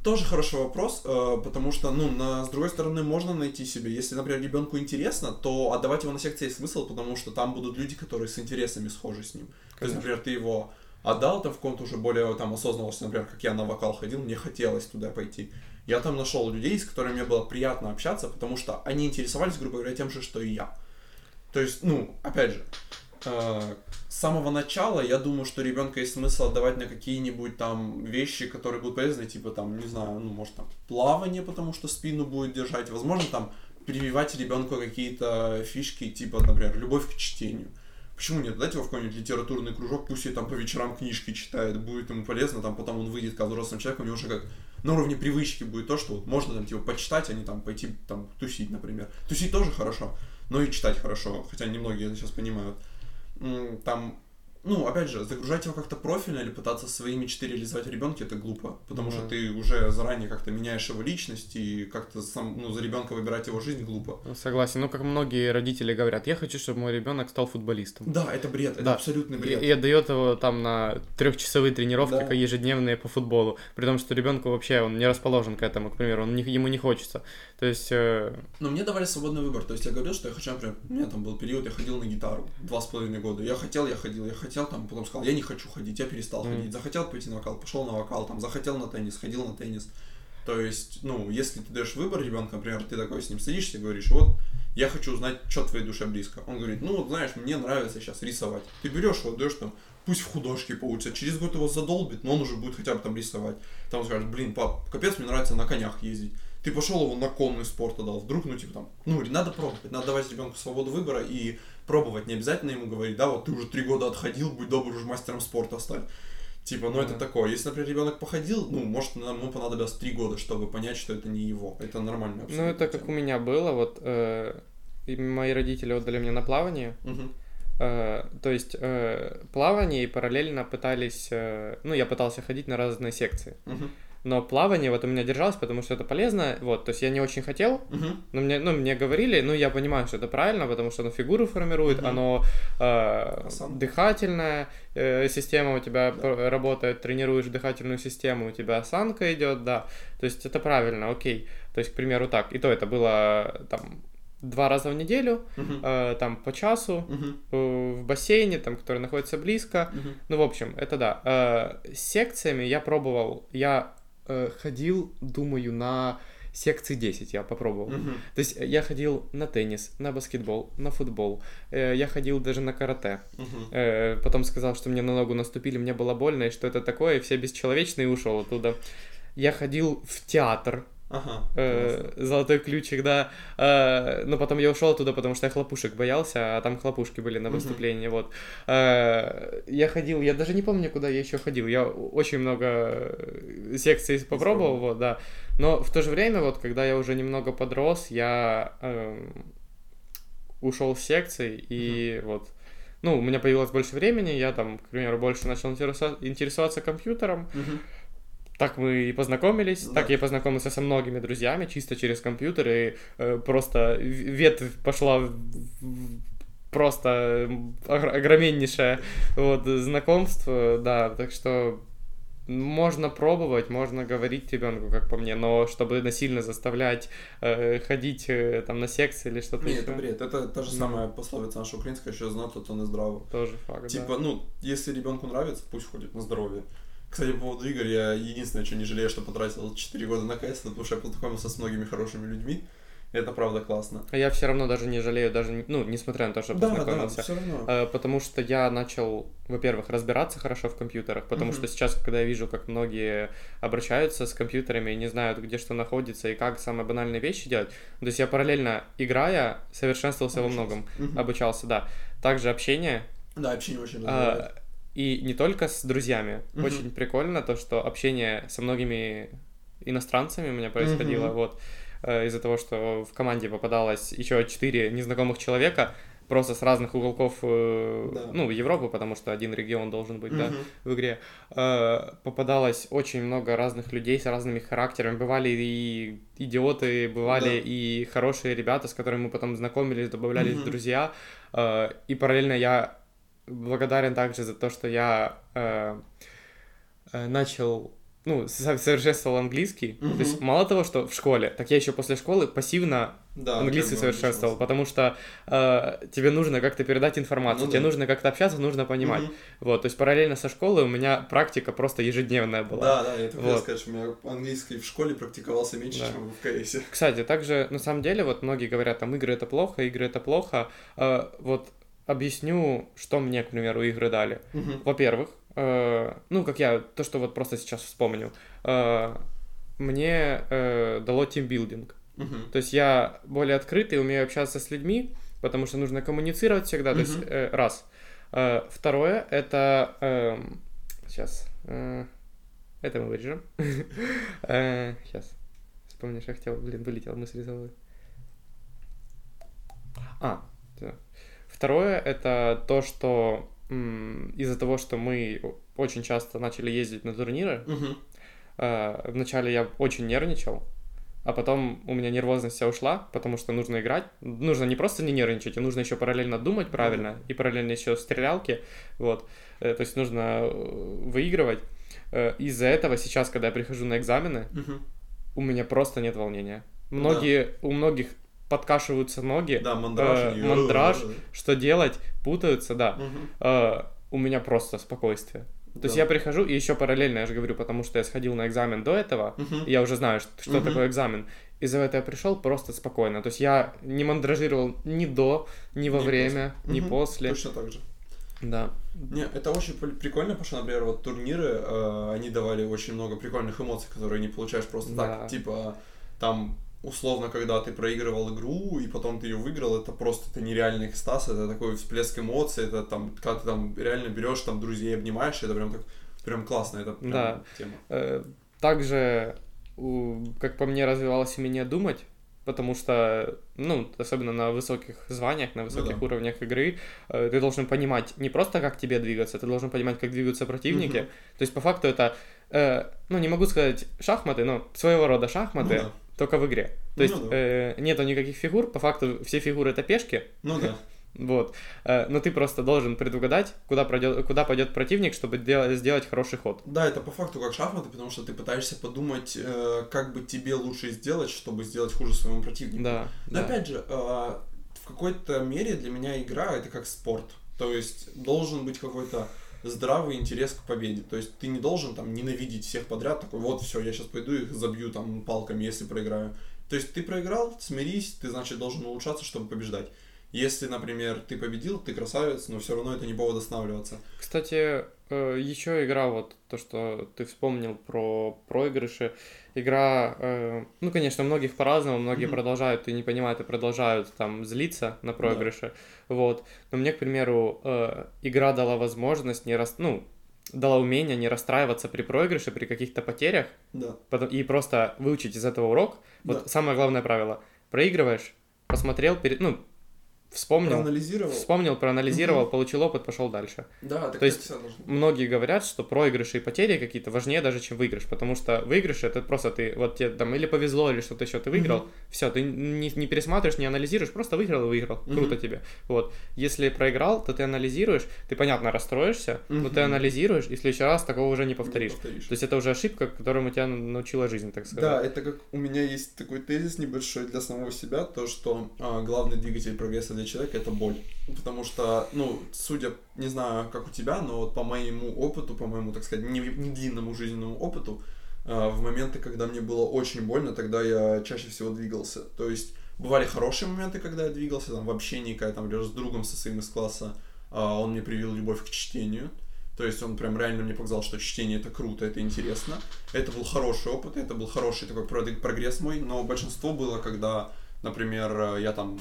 тоже хороший вопрос, э, потому что, ну, на, с другой стороны, можно найти себе. Если, например, ребенку интересно, то отдавать его на секции есть смысл, потому что там будут люди, которые с интересами схожи с ним. То есть, например, ты его отдал там в каком-то уже более там осознанности, например, как я на вокал ходил, мне хотелось туда пойти. Я там нашел людей, с которыми мне было приятно общаться, потому что они интересовались, грубо говоря, тем же, что и я. То есть, ну, опять же, э, с самого начала я думаю, что ребенка есть смысл отдавать на какие-нибудь там вещи, которые будут полезны, типа там, не знаю, ну, может там плавание, потому что спину будет держать, возможно, там прививать ребенку какие-то фишки, типа, например, любовь к чтению. Почему нет? Дайте его в какой-нибудь литературный кружок, пусть и там по вечерам книжки читает, будет ему полезно, там потом он выйдет как взрослым человеком, у него уже как на уровне привычки будет то, что вот можно там типа почитать, а не там пойти там тусить, например. Тусить тоже хорошо, но и читать хорошо, хотя немногие это сейчас понимают. Там ну, опять же, загружать его как-то профильно или пытаться свои мечты реализовать в ребенке это глупо, потому mm-hmm. что ты уже заранее как-то меняешь его личность и как-то сам, ну, за ребенка выбирать его жизнь глупо. Согласен. Ну, как многие родители говорят, я хочу, чтобы мой ребенок стал футболистом. Да, это бред, это да. абсолютный бред. И, и отдает его там на трехчасовые тренировки да. ежедневные по футболу, при том, что ребенку вообще он не расположен к этому, к примеру, он не, ему не хочется. То есть... Э... Но мне давали свободный выбор. То есть я говорил, что я хочу, например, у меня там был период, я ходил на гитару два с половиной года. Я хотел, я ходил, я хотел, там, потом сказал, я не хочу ходить, я перестал mm. ходить. Захотел пойти на вокал, пошел на вокал, там, захотел на теннис, ходил на теннис. То есть, ну, если ты даешь выбор ребенку, например, ты такой с ним садишься и говоришь, вот, я хочу узнать, что твоей душе близко. Он говорит, ну, вот, знаешь, мне нравится сейчас рисовать. Ты берешь его, даешь там, пусть в художке получится, через год его задолбит, но он уже будет хотя бы там рисовать. Там скажет, блин, пап, капец, мне нравится на конях ездить ты пошел его на конный спорт отдал, вдруг, ну, типа там, ну, надо пробовать, надо давать ребенку свободу выбора и пробовать, не обязательно ему говорить, да, вот ты уже три года отходил, будь добр, уже мастером спорта стать. Типа, ну, mm-hmm. это такое. Если, например, ребенок походил, ну, может, ему понадобилось три года, чтобы понять, что это не его. Это нормально. Ну, это как у меня было, вот, э, мои родители отдали мне на плавание, mm-hmm. Uh, то есть uh, плавание и параллельно пытались, uh, ну я пытался ходить на разные секции. Uh-huh но плавание вот у меня держалось, потому что это полезно, вот, то есть я не очень хотел, uh-huh. но мне, ну, мне говорили, ну, я понимаю, что это правильно, потому что оно фигуру формирует, uh-huh. оно э, дыхательная э, система у тебя да. работает, тренируешь дыхательную систему, у тебя осанка идет, да, то есть это правильно, окей, то есть, к примеру, так, и то это было там два раза в неделю, uh-huh. э, там по часу uh-huh. э, в бассейне, там, который находится близко. Uh-huh. Ну, в общем, это да. Э, с секциями я пробовал, я э, ходил, думаю, на секции 10 я попробовал. Uh-huh. То есть я ходил на теннис, на баскетбол, на футбол. Э, я ходил даже на карате. Э, потом сказал, что мне на ногу наступили, мне было больно, и что это такое, и все бесчеловечные, ушел оттуда. Я ходил в театр Ага. Э, золотой ключик, да. Э, но потом я ушел туда, потому что я хлопушек боялся, а там хлопушки были на выступлении, вот. Э, я ходил, я даже не помню, куда я еще ходил. Я очень много секций попробовал, вот, да. Но в то же время, вот, когда я уже немного подрос, я эм, ушел с секций, и вот ну, у меня появилось больше времени, я там, к примеру, больше начал интересоваться компьютером, uh-huh. Так мы и познакомились, да. так я познакомился со многими друзьями, чисто через компьютер, и э, просто ветвь пошла просто огромнейшее вот, знакомство, да, так что можно пробовать, можно говорить ребенку, как по мне, но чтобы насильно заставлять э, ходить э, там на секции или что-то Нет, это бред. Это та же самая пословица наша украинская, еще знать, то и здраво. Тоже факт, Типа, да. ну, если ребенку нравится, пусть ходит на здоровье. Кстати, по поводу игр, я единственное, что не жалею, что потратил 4 года на КС, потому что я познакомился с многими хорошими людьми. Это правда классно. А я все равно даже не жалею, даже, ну, несмотря на то, что да, познакомился. Да, все равно. А, потому что я начал, во-первых, разбираться хорошо в компьютерах, потому mm-hmm. что сейчас, когда я вижу, как многие обращаются с компьютерами и не знают, где что находится и как самые банальные вещи делать, то есть я параллельно играя совершенствовался обучался. во многом, mm-hmm. обучался, да. Также общение. Да, общение очень а, И не только с друзьями. Mm-hmm. Очень прикольно то, что общение со многими иностранцами у меня происходило, mm-hmm. вот. Э, из-за того, что в команде попадалось еще четыре незнакомых человека, просто с разных уголков, э, да. ну, Европы, потому что один регион должен быть, угу. да, в игре, э, попадалось очень много разных людей с разными характерами. Бывали и идиоты, бывали да. и хорошие ребята, с которыми мы потом знакомились, добавлялись угу. друзья. И параллельно я благодарен также за то, что я начал ну, совершенствовал английский. Мгм. То есть мало того, что в школе, так я еще после школы пассивно Да, английский совершенствовал, потому что э, тебе нужно как-то передать информацию, Ну тебе да. нужно как-то общаться, нужно понимать. Мгм. Вот, то есть параллельно со школой у меня практика просто ежедневная была. Да, да, я Вот. что у меня английский в школе практиковался меньше, Да. чем в КСе. Кстати, также на самом деле вот многие говорят, там игры это плохо, игры это плохо. Э, вот объясню, что мне, к примеру, игры дали. Во-первых, э, ну, как я, то, что вот просто сейчас вспомнил, э, мне э, дало тимбилдинг. Мгм. То есть я более открытый, умею общаться с людьми, потому что нужно коммуницировать всегда. То есть, э, раз. Э, второе, это... эм, сейчас. э, это мы вырежем. *laughs* Сейчас. Вспомнишь, я хотел... Блин, вылетела мысль из головы. А. Второе, это то, что из-за того, что мы очень часто начали ездить на турниры, Мгм. Э, Вначале я очень нервничал, а потом у меня нервозность вся ушла, потому что нужно играть. Нужно не просто не нервничать, а нужно еще параллельно думать правильно, и параллельно еще стрелялки. Вот. Э, То есть нужно э, выигрывать. Э, Из-за этого сейчас, когда я прихожу на экзамены, Мгм. у меня просто нет волнения. Многие, у многих подкашиваются ноги, Да, мандраж. Э, мандраж. что делать, путаются, да. Мгм. Э, у меня просто спокойствие. То есть Да. я прихожу, и еще параллельно, я же говорю, потому что я сходил на экзамен до этого, Мгм. и я уже знаю, что, что Мгм. такое экзамен. Из-за этого я пришел просто спокойно. То есть я не мандражировал ни до, ни во Ни время, ни Мгм. после. Точно так же. Да. Не, это очень пр- прикольно, потому что, например, вот турниры, э, они давали очень много прикольных эмоций, которые не получаешь просто Да. так. Типа, там, условно, когда ты проигрывал игру, и потом ты ее выиграл, это просто это нереальный экстаз, это такой всплеск эмоций, это там, когда ты там реально берешь там друзей, обнимаешь, это прям так, прям классно, это прям Да. тема. Э, Также, как по мне, развивалось умение думать, потому что, ну, особенно на высоких званиях, на высоких да. уровнях игры, э, ты должен понимать не просто, как тебе двигаться, ты должен понимать, как двигаются противники. Мгм. То есть, по факту, это, э, ну, не могу сказать шахматы, но своего рода Ну шахматы, да. Только в игре. То Ну есть, да. э, нету никаких фигур, по факту все фигуры это пешки, Ну да. *laughs* вот. Э, но ты просто должен предугадать, куда, пройдет, куда пойдет противник, чтобы дел- сделать хороший ход. Да, это по факту как шахматы, потому что ты пытаешься подумать, э, как бы тебе лучше сделать, чтобы сделать хуже своему противнику. Да. Но да. опять же, э, в какой-то мере для меня игра это как спорт. То есть должен быть какой-то здравый интерес к победе. То есть ты не должен там ненавидеть всех подряд, такой вот все, я сейчас пойду их забью там палками, если проиграю. То есть ты проиграл, смирись, ты значит должен улучшаться, чтобы побеждать. Если, например, ты победил, ты красавец, но все равно это не повод останавливаться. Кстати, еще игра, вот то, что ты вспомнил про проигрыши. Игра, э, ну, конечно, многих по-разному, многие Мгм. продолжают и не понимают, и продолжают там злиться на проигрыши. Вот. Но мне, к примеру, э, игра дала возможность не рас... ну, дала умение не расстраиваться при проигрыше, при каких-то потерях, Да. потом- и просто выучить из этого урок. Вот Да. самое главное правило. Проигрываешь, посмотрел, перед... ну, вспомнил, Проанализировал. вспомнил, проанализировал, получил опыт, пошел дальше. Да, так То есть-. Многие говорят, что проигрыши и потери какие-то важнее даже, чем выигрыш, потому что выигрыш это просто ты, вот тебе там или повезло, или что-то еще, ты выиграл, Мгм. все, ты не, не пересматриваешь, не анализируешь, просто выиграл и выиграл, Мгм. круто тебе. Вот. Если проиграл, то ты анализируешь, ты, понятно, расстроишься, но ты анализируешь, и в следующий раз такого уже не повторишь. Не повторишь. То есть это уже ошибка, которому тебя научила жизнь, так сказать. Да, это как у меня есть такой тезис небольшой для самого себя, то что а, главный двигатель прогресса для человека это боль. Потому что, ну, судя, не знаю, как у тебя, но вот по моему опыту, по моему, так сказать, не, не длинному жизненному опыту, а, в моменты, когда мне было очень больно, тогда я чаще всего двигался. То есть бывали хорошие моменты, когда я двигался, там в общении, когда там, например, с другом со своим из класса, а, он мне привил любовь к чтению. То есть он прям реально мне показал, что чтение это круто, это интересно. Это был хороший опыт, это был хороший такой прогресс мой, но большинство было, когда, например, э, я там,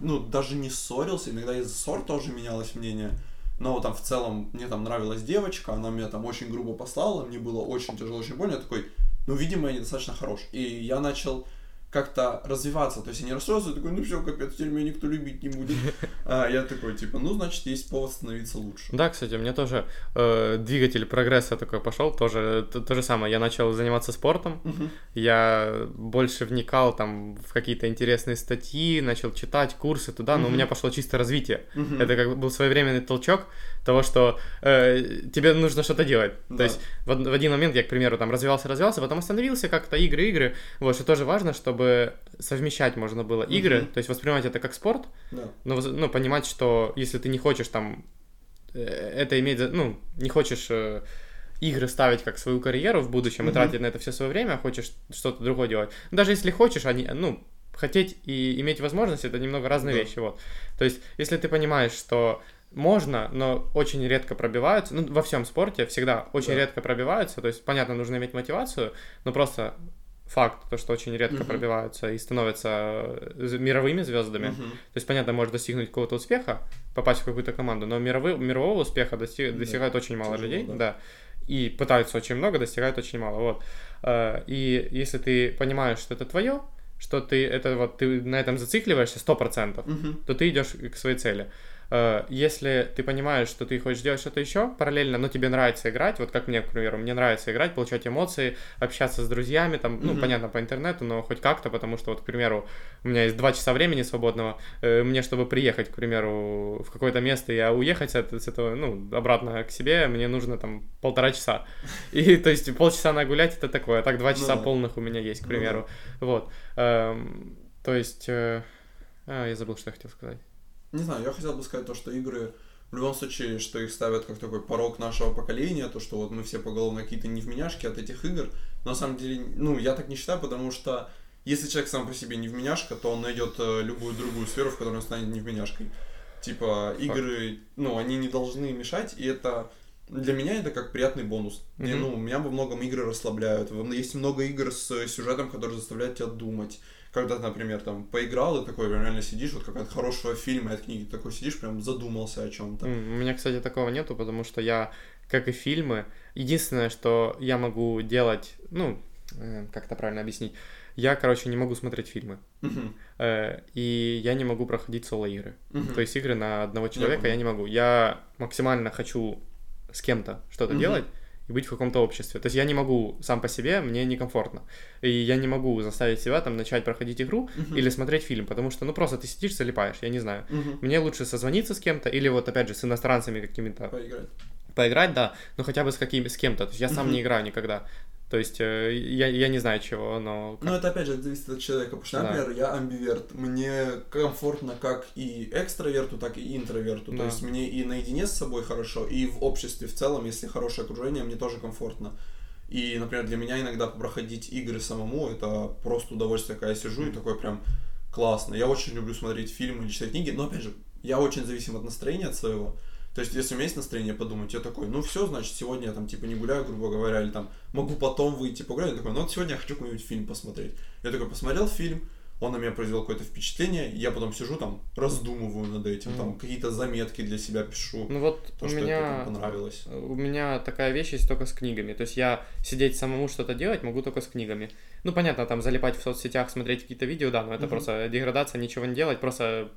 ну, даже не ссорился, иногда из-за ссор тоже менялось мнение, но там в целом мне там нравилась девочка, она меня там очень грубо послала, мне было очень тяжело, очень больно, я такой, ну, видимо, я недостаточно хорош. И я начал как-то развиваться. То есть я не расстроился, такой, ну все, капец, теперь меня никто любить не будет. *laughs* А я такой, типа, ну, значит, есть повод становиться лучше. Да, кстати, у меня тоже э, двигатель прогресса такой пошел, тоже то, то же самое. Я начал заниматься спортом, Мгм. я больше вникал там в какие-то интересные статьи, начал читать курсы туда, но у меня пошло чисто развитие. Мгм. Это как бы был своевременный толчок того, что э, тебе нужно что-то делать. Да. То есть в, в один момент я, к примеру, там развивался, развивался, потом остановился как-то, игры, игры. Вот, что тоже важно, чтобы совмещать можно было игры, Мгм. то есть воспринимать это как спорт, Да. но ну, понимать, что если ты не хочешь там э, это иметь, ну, не хочешь э, игры ставить как свою карьеру в будущем и Мгм. тратить на это все свое время, а хочешь что-то другое делать. Даже если хочешь, они, ну, хотеть и иметь возможность, это немного разные Да. вещи, вот. То есть, если ты понимаешь, что можно, но очень редко пробиваются, ну, во всем спорте всегда очень Да. редко пробиваются, то есть, понятно, нужно иметь мотивацию, но просто факт, то, что очень редко Мгм. пробиваются и становятся э, мировыми звездами, Мгм. то есть, понятно, может достигнуть какого-то успеха, попасть в какую-то команду, но мировой, мирового успеха дости- Да. достигает очень мало Тяжело, людей, да. да. И пытаются очень много, достигают очень мало, вот. Э, И если ты понимаешь, что это твое, что ты это вот ты на этом зацикливаешься сто процентов, Мгм. то ты идешь к своей цели. Э, Если ты понимаешь, что ты хочешь делать что-то еще параллельно, но тебе нравится играть, вот как мне, к примеру, мне нравится играть, получать эмоции, общаться с друзьями, там, ну, Мгм. понятно, по интернету, но хоть как-то, потому что, вот, к примеру, у меня есть два часа времени свободного, э, мне, чтобы приехать, к примеру, в какое-то место и уехать с с этого, ну, обратно к себе, мне нужно там полтора часа. И, *laughs* то есть, полчаса нагулять это такое, а так два Ну часа полных у меня есть, к Ну примеру. Вот. Эм, То есть, э, а, я забыл, что я хотел сказать. Не знаю, я хотел бы сказать то, что игры в любом случае, что их ставят как такой порог нашего поколения, то, что вот мы все поголовно какие-то невменяшки от этих игр. Но на самом деле, ну, я так не считаю, потому что если человек сам по себе невменяшка, то он найдет э, любую другую сферу, в которой он станет невменяшкой. Типа, игры, ну, они не должны мешать, и это для меня это как приятный бонус. И, Мгм. ну, меня во многом игры расслабляют. Есть много игр с сюжетом, который заставляет тебя думать. Когда ты, например, там поиграл и такой реально сидишь, вот как от хорошего фильма, от книги такой сидишь, прям задумался о чем-то. У меня, кстати, такого нету, потому что я, как и фильмы, единственное, что я могу делать, ну, э, как это правильно объяснить, я, короче, не могу смотреть фильмы, Мгм. э, и я не могу проходить соло-игры. Мгм. То есть игры на одного человека понял. я не могу. Я максимально хочу с кем-то что-то Мгм. делать и быть в каком-то обществе. То есть я не могу сам по себе, мне некомфортно. И я не могу заставить себя там начать проходить игру Мгм. или смотреть фильм, потому что, ну, просто ты сидишь, залипаешь, я не знаю. Мгм. Мне лучше созвониться с кем-то или вот, опять же, с иностранцами какими-то Поиграть. поиграть, да, но хотя бы с каким с кем-то. То есть я сам Мгм. не играю никогда. То есть э, я, я не знаю чего, но... Ну, это опять же зависит от человека, потому что, Да. например, я амбиверт, мне комфортно как и экстраверту, так и интроверту, Да. то есть мне и наедине с собой хорошо, и в обществе в целом, если хорошее окружение, мне тоже комфортно. И, например, для меня иногда проходить игры самому, это просто удовольствие, когда я сижу и такой прям классно. Я очень люблю смотреть фильмы или читать книги, но, опять же, я очень зависим от настроения от своего. То есть, если у меня есть настроение подумать, я такой, ну все, значит, сегодня я там типа не гуляю, грубо говоря, или там могу потом выйти погулять. Я такой, ну вот сегодня я хочу какой-нибудь фильм посмотреть. Я такой посмотрел фильм, он на меня произвел какое-то впечатление, и я потом сижу там, раздумываю над этим, там Мгм. какие-то заметки для себя пишу, Ну вот то, у что меня... это там понравилось. У меня такая вещь есть только с книгами. То есть я сидеть самому что-то делать могу только с книгами. Ну, понятно, там залипать в соцсетях, смотреть какие-то видео, да, но это Мгм. просто деградация, ничего не делать, просто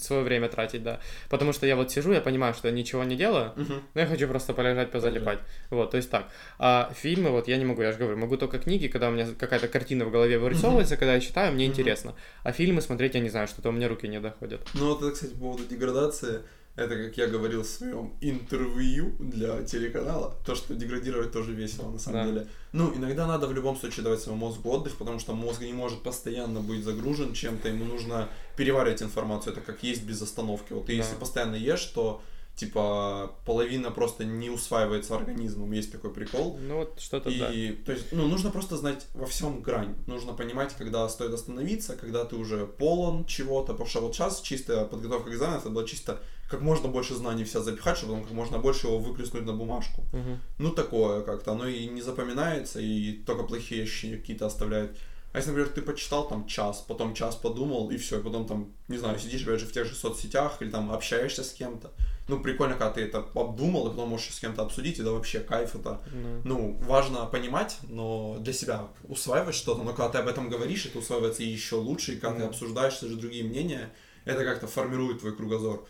свое время тратить, да. Потому что я вот сижу, я понимаю, что я ничего не делаю, Мгм. но я хочу просто полежать, позалипать. Вот, то есть так. А фильмы, вот я не могу, я же говорю, могу только книги, когда у меня какая-то картина в голове вырисовывается, когда я читаю, мне Мгм. интересно. А фильмы смотреть, я не знаю, что-то у меня руки не доходят. Ну вот это, кстати, по поводу деградации, это, как я говорил в своем интервью для телеканала, то, что деградировать тоже весело, на самом Да. деле. Ну, иногда надо в любом случае давать своему мозгу отдых, потому что мозг не может постоянно быть загружен чем-то, ему нужно переваривать информацию, это как есть без остановки. Вот ты Да. если постоянно ешь, то типа половина просто не усваивается организмом, есть такой прикол. Ну вот что-то да. И, то есть, ну, нужно просто знать во всем грань. Нужно понимать, когда стоит остановиться, когда ты уже полон чего-то. Потому что вот сейчас чистая подготовка к экзамену, это было чисто как можно больше знаний вся запихать, чтобы потом как можно больше его выплеснуть на бумажку. Мгм. Ну, такое как-то. Оно и не запоминается, и только плохие ощущения какие-то оставляет. А если, например, ты почитал там час, потом час подумал, и все, и потом там, не знаю, сидишь опять же в тех же соцсетях, или там общаешься с кем-то, ну, прикольно, когда ты это обдумал, и потом можешь с кем-то обсудить, и да вообще кайф это, Ну. ну, важно понимать, но для себя усваивать что-то, но когда ты об этом говоришь, это усваивается еще лучше, и когда ты Да. обсуждаешь даже другие мнения, это как-то формирует твой кругозор.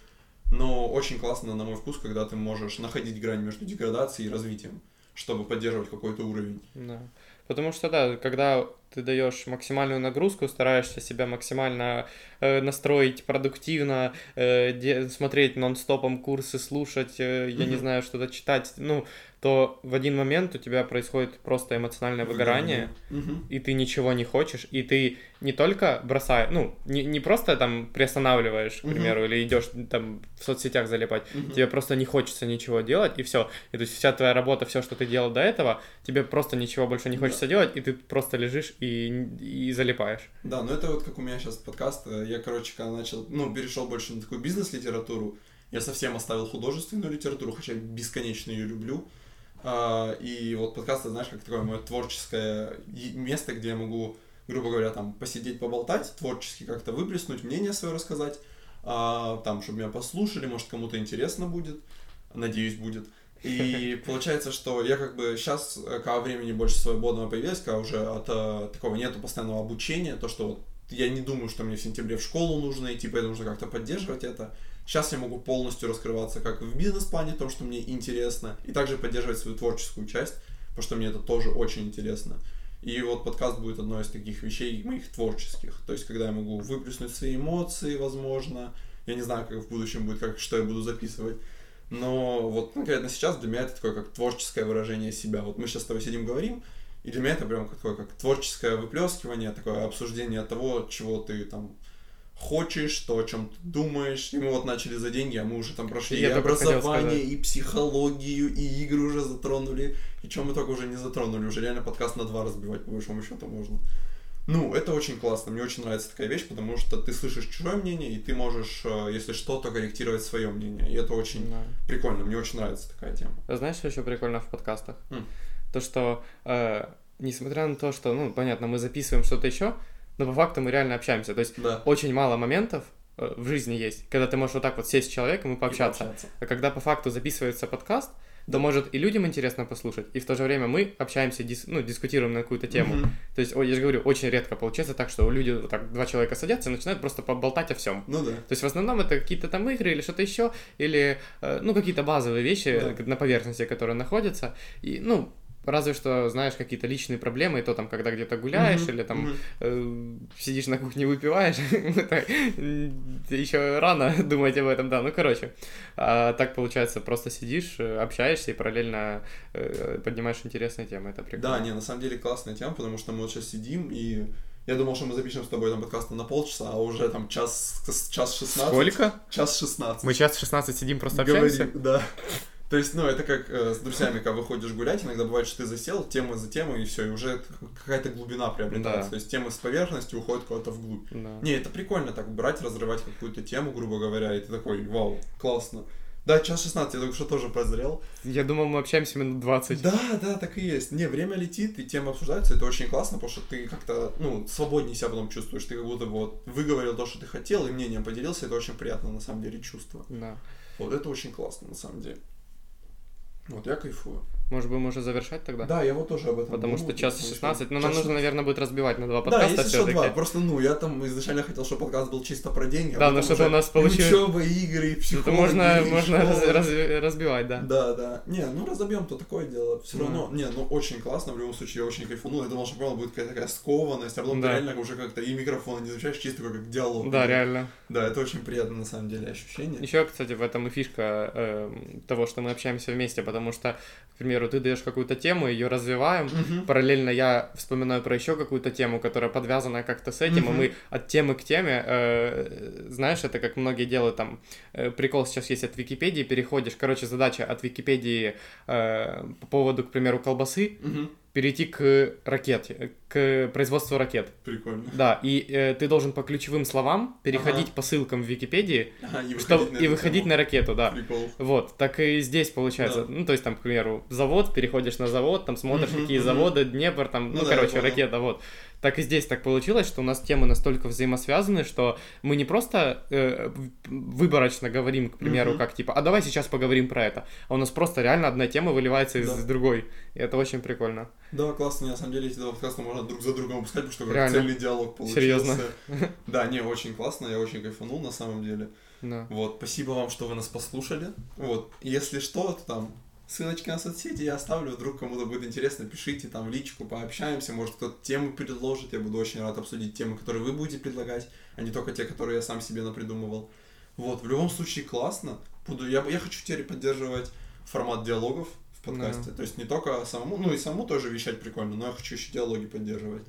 Но очень классно, на мой вкус, когда ты можешь находить грань между деградацией и развитием, чтобы поддерживать какой-то уровень. Да. Потому что, да, когда ты даешь максимальную нагрузку, стараешься себя максимально э, настроить продуктивно, э, де- смотреть нон-стопом курсы, слушать, э, я не знаю, что-то читать, ну, то в один момент у тебя происходит просто эмоциональное выгорание, Мгм. и ты ничего не хочешь, и ты не только бросаешь, ну, не, не просто там приостанавливаешь, к Мгм. примеру, или идешь там в соцсетях залипать, Мгм. тебе просто не хочется ничего делать, и все. И то есть вся твоя работа, все, что ты делал до этого, тебе просто ничего больше не Да. хочется делать, и ты просто лежишь и, и залипаешь. Да, ну это вот как у меня сейчас подкаст. Я, короче, когда начал, ну, перешел больше на такую бизнес-литературу, я совсем оставил художественную литературу, хотя бесконечно ее люблю. А, И вот подкаст, знаешь, как такое мое творческое место, где я могу, грубо говоря, там посидеть, поболтать, творчески как-то выплеснуть, мнение свое рассказать, а, там, чтобы меня послушали, может, кому-то интересно будет, надеюсь, будет. И *laughs* получается, что я как бы сейчас, когда времени больше свободного появилось, когда уже от э, такого нету постоянного обучения, то, что вот я не думаю, что мне в сентябре в школу нужно идти, поэтому нужно как-то поддерживать это. Сейчас я могу полностью раскрываться как в бизнес-плане, том, что мне интересно, и также поддерживать свою творческую часть, потому что мне это тоже очень интересно. И вот подкаст будет одной из таких вещей моих творческих. То есть, когда я могу выплеснуть свои эмоции, возможно. Я не знаю, как в будущем будет, как, что я буду записывать. Но вот конкретно сейчас для меня это такое как творческое выражение себя. Вот мы сейчас с тобой сидим, говорим, и для меня это прям такое как творческое выплескивание, такое обсуждение того, чего ты там хочешь, то, о чем ты думаешь. И мы вот начали за деньги, а мы уже там прошли и хотел образование, и психологию, и игры уже затронули. И чем мы только уже не затронули. Уже реально подкаст на два разбивать, по большому счету, можно. Ну, это очень классно. Мне очень нравится такая вещь, потому что ты слышишь чужое мнение, и ты можешь, э, если что, то корректировать свое мнение. И это очень Да. прикольно. Мне очень нравится такая тема. А Знаешь, что еще прикольно в подкастах? М. То, что э, несмотря на то, что, ну, понятно, мы записываем что-то еще, но по факту мы реально общаемся. То есть Да. очень мало моментов э, в жизни есть, когда ты можешь вот так вот сесть с человеком и пообщаться. И пообщаться. А когда по факту записывается подкаст, то может и людям интересно послушать, и в то же время мы общаемся, дис- ну, дискутируем на какую-то тему. Мгм. То есть, я же говорю, очень редко получается так, что люди, вот так, два человека садятся и начинают просто поболтать о всем. Ну да. То есть в основном это какие-то там игры или что-то еще, или, э, ну, какие-то базовые вещи Да. на поверхности, которые находятся. И, ну, разве что, знаешь, какие-то личные проблемы, и то там, когда где-то гуляешь, Мгм. или там Мгм. э, сидишь на кухне выпиваешь, *laughs* еще рано *laughs* думать об этом, да, ну, короче. А так, получается, просто сидишь, э, общаешься и параллельно э, поднимаешь интересные темы, это прикольно. Да, не, на самом деле классная тема, потому что мы вот сейчас сидим, и я думал, что мы запишем с тобой там подкаст на полчаса, а уже там час, час 16. Сколько? Час 16. Мы в 16 сидим, просто Говорим, общаемся? Да. То есть, ну, это как э, с друзьями, когда выходишь гулять, иногда бывает, что ты засел, тема за темой, и все, и уже какая-то глубина приобретается. Да. То есть темы с поверхности уходят куда-то вглубь. Да. Не, это прикольно так брать, разрывать какую-то тему, грубо говоря, и ты такой, вау, классно. Да, час 16, я только что тоже прозрел. Я думал, мы общаемся минут 20. Да, да, так и есть. Не, время летит, и темы обсуждаются, это очень классно, потому что ты как-то, ну, свободнее себя потом чувствуешь, ты как будто вот выговорил то, что ты хотел, и мнением поделился, это очень приятно, на самом деле, чувство. Да. Вот это очень классно, на самом деле. Вот, я кайфую. Может, будем уже завершать тогда? Да, я вот тоже об этом Потому думал, что час потому что 16, но час нам нужно, 16. наверное, будет разбивать на два Да, подкаста если что, два. Просто, ну, я там изначально хотел, чтобы подкаст был чисто про деньги. а Да, но что-то у нас получилось- Учеба, игры, и Это можно, и можно раз- раз- разбивать, да. Да, да. Не, ну разобьем, то такое дело. Все Да. равно, не, ну очень классно, в любом случае, я очень кайфанул. Я думал, что понял, будет какая-то такая скованность, а потом Да. ты реально уже как-то и микрофон не замечаешь, чисто как диалог. Да, реально. Да, это очень приятно на самом деле ощущение. Еще, кстати, в этом и фишка э, того, что мы общаемся вместе, потому что, к примеру, ты даешь какую-то тему, ее развиваем, Мгм. параллельно я вспоминаю про еще какую-то тему, которая подвязана как-то с этим, Мгм. и мы от темы к теме, э, знаешь, это как многие делают там, э, прикол сейчас есть от Википедии, переходишь, короче, задача от Википедии э, по поводу, к примеру, колбасы, Мгм. Перейти к ракете, к производству ракет. Прикольно. Да, и э, ты должен по ключевым словам переходить Ага. по ссылкам в Википедии Ага, и чтоб- выходить на и выходить на ракету, да. Прикол. Вот, так и здесь получается. Да. Ну, то есть там, к примеру, завод, переходишь на завод, там смотришь, Мгм, какие мгм. заводы, Днепр, там, ну, Ну да, короче, ракета, вот. Так и здесь так получилось, что у нас темы настолько взаимосвязаны, что мы не просто э, выборочно говорим, к примеру, Мгм. как типа, а давай сейчас поговорим про это, а у нас просто реально одна тема выливается из Да. другой, и это очень прикольно. Да, классно, на самом деле эти два подкаста можно друг за другом выпускать, потому что как Реально. цельный диалог получился. Серьезно. *laughs* Да, не, очень классно, я очень кайфанул на самом деле. Да. Вот, спасибо вам, что вы нас послушали. Вот, если что, то там ссылочки на соцсети я оставлю, вдруг кому-то будет интересно, пишите там в личку, пообщаемся, может кто-то тему предложит, я буду очень рад обсудить темы, которые вы будете предлагать, а не только те, которые я сам себе напридумывал. Вот, в любом случае классно. Буду, я, я хочу теперь поддерживать формат диалогов в подкасте. То есть не только самому, ну и самому тоже вещать прикольно, но я хочу еще диалоги поддерживать.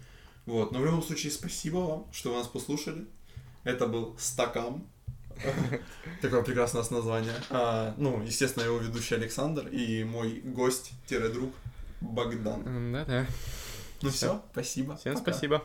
Вот, но в любом случае спасибо вам, что вы нас послушали. Это был Стакам. *laughs* Такое прекрасное название. А, ну, естественно, его ведущий Александр и мой гость-друг Богдан. Да-да. Ну все, спасибо. Всем Пока. спасибо.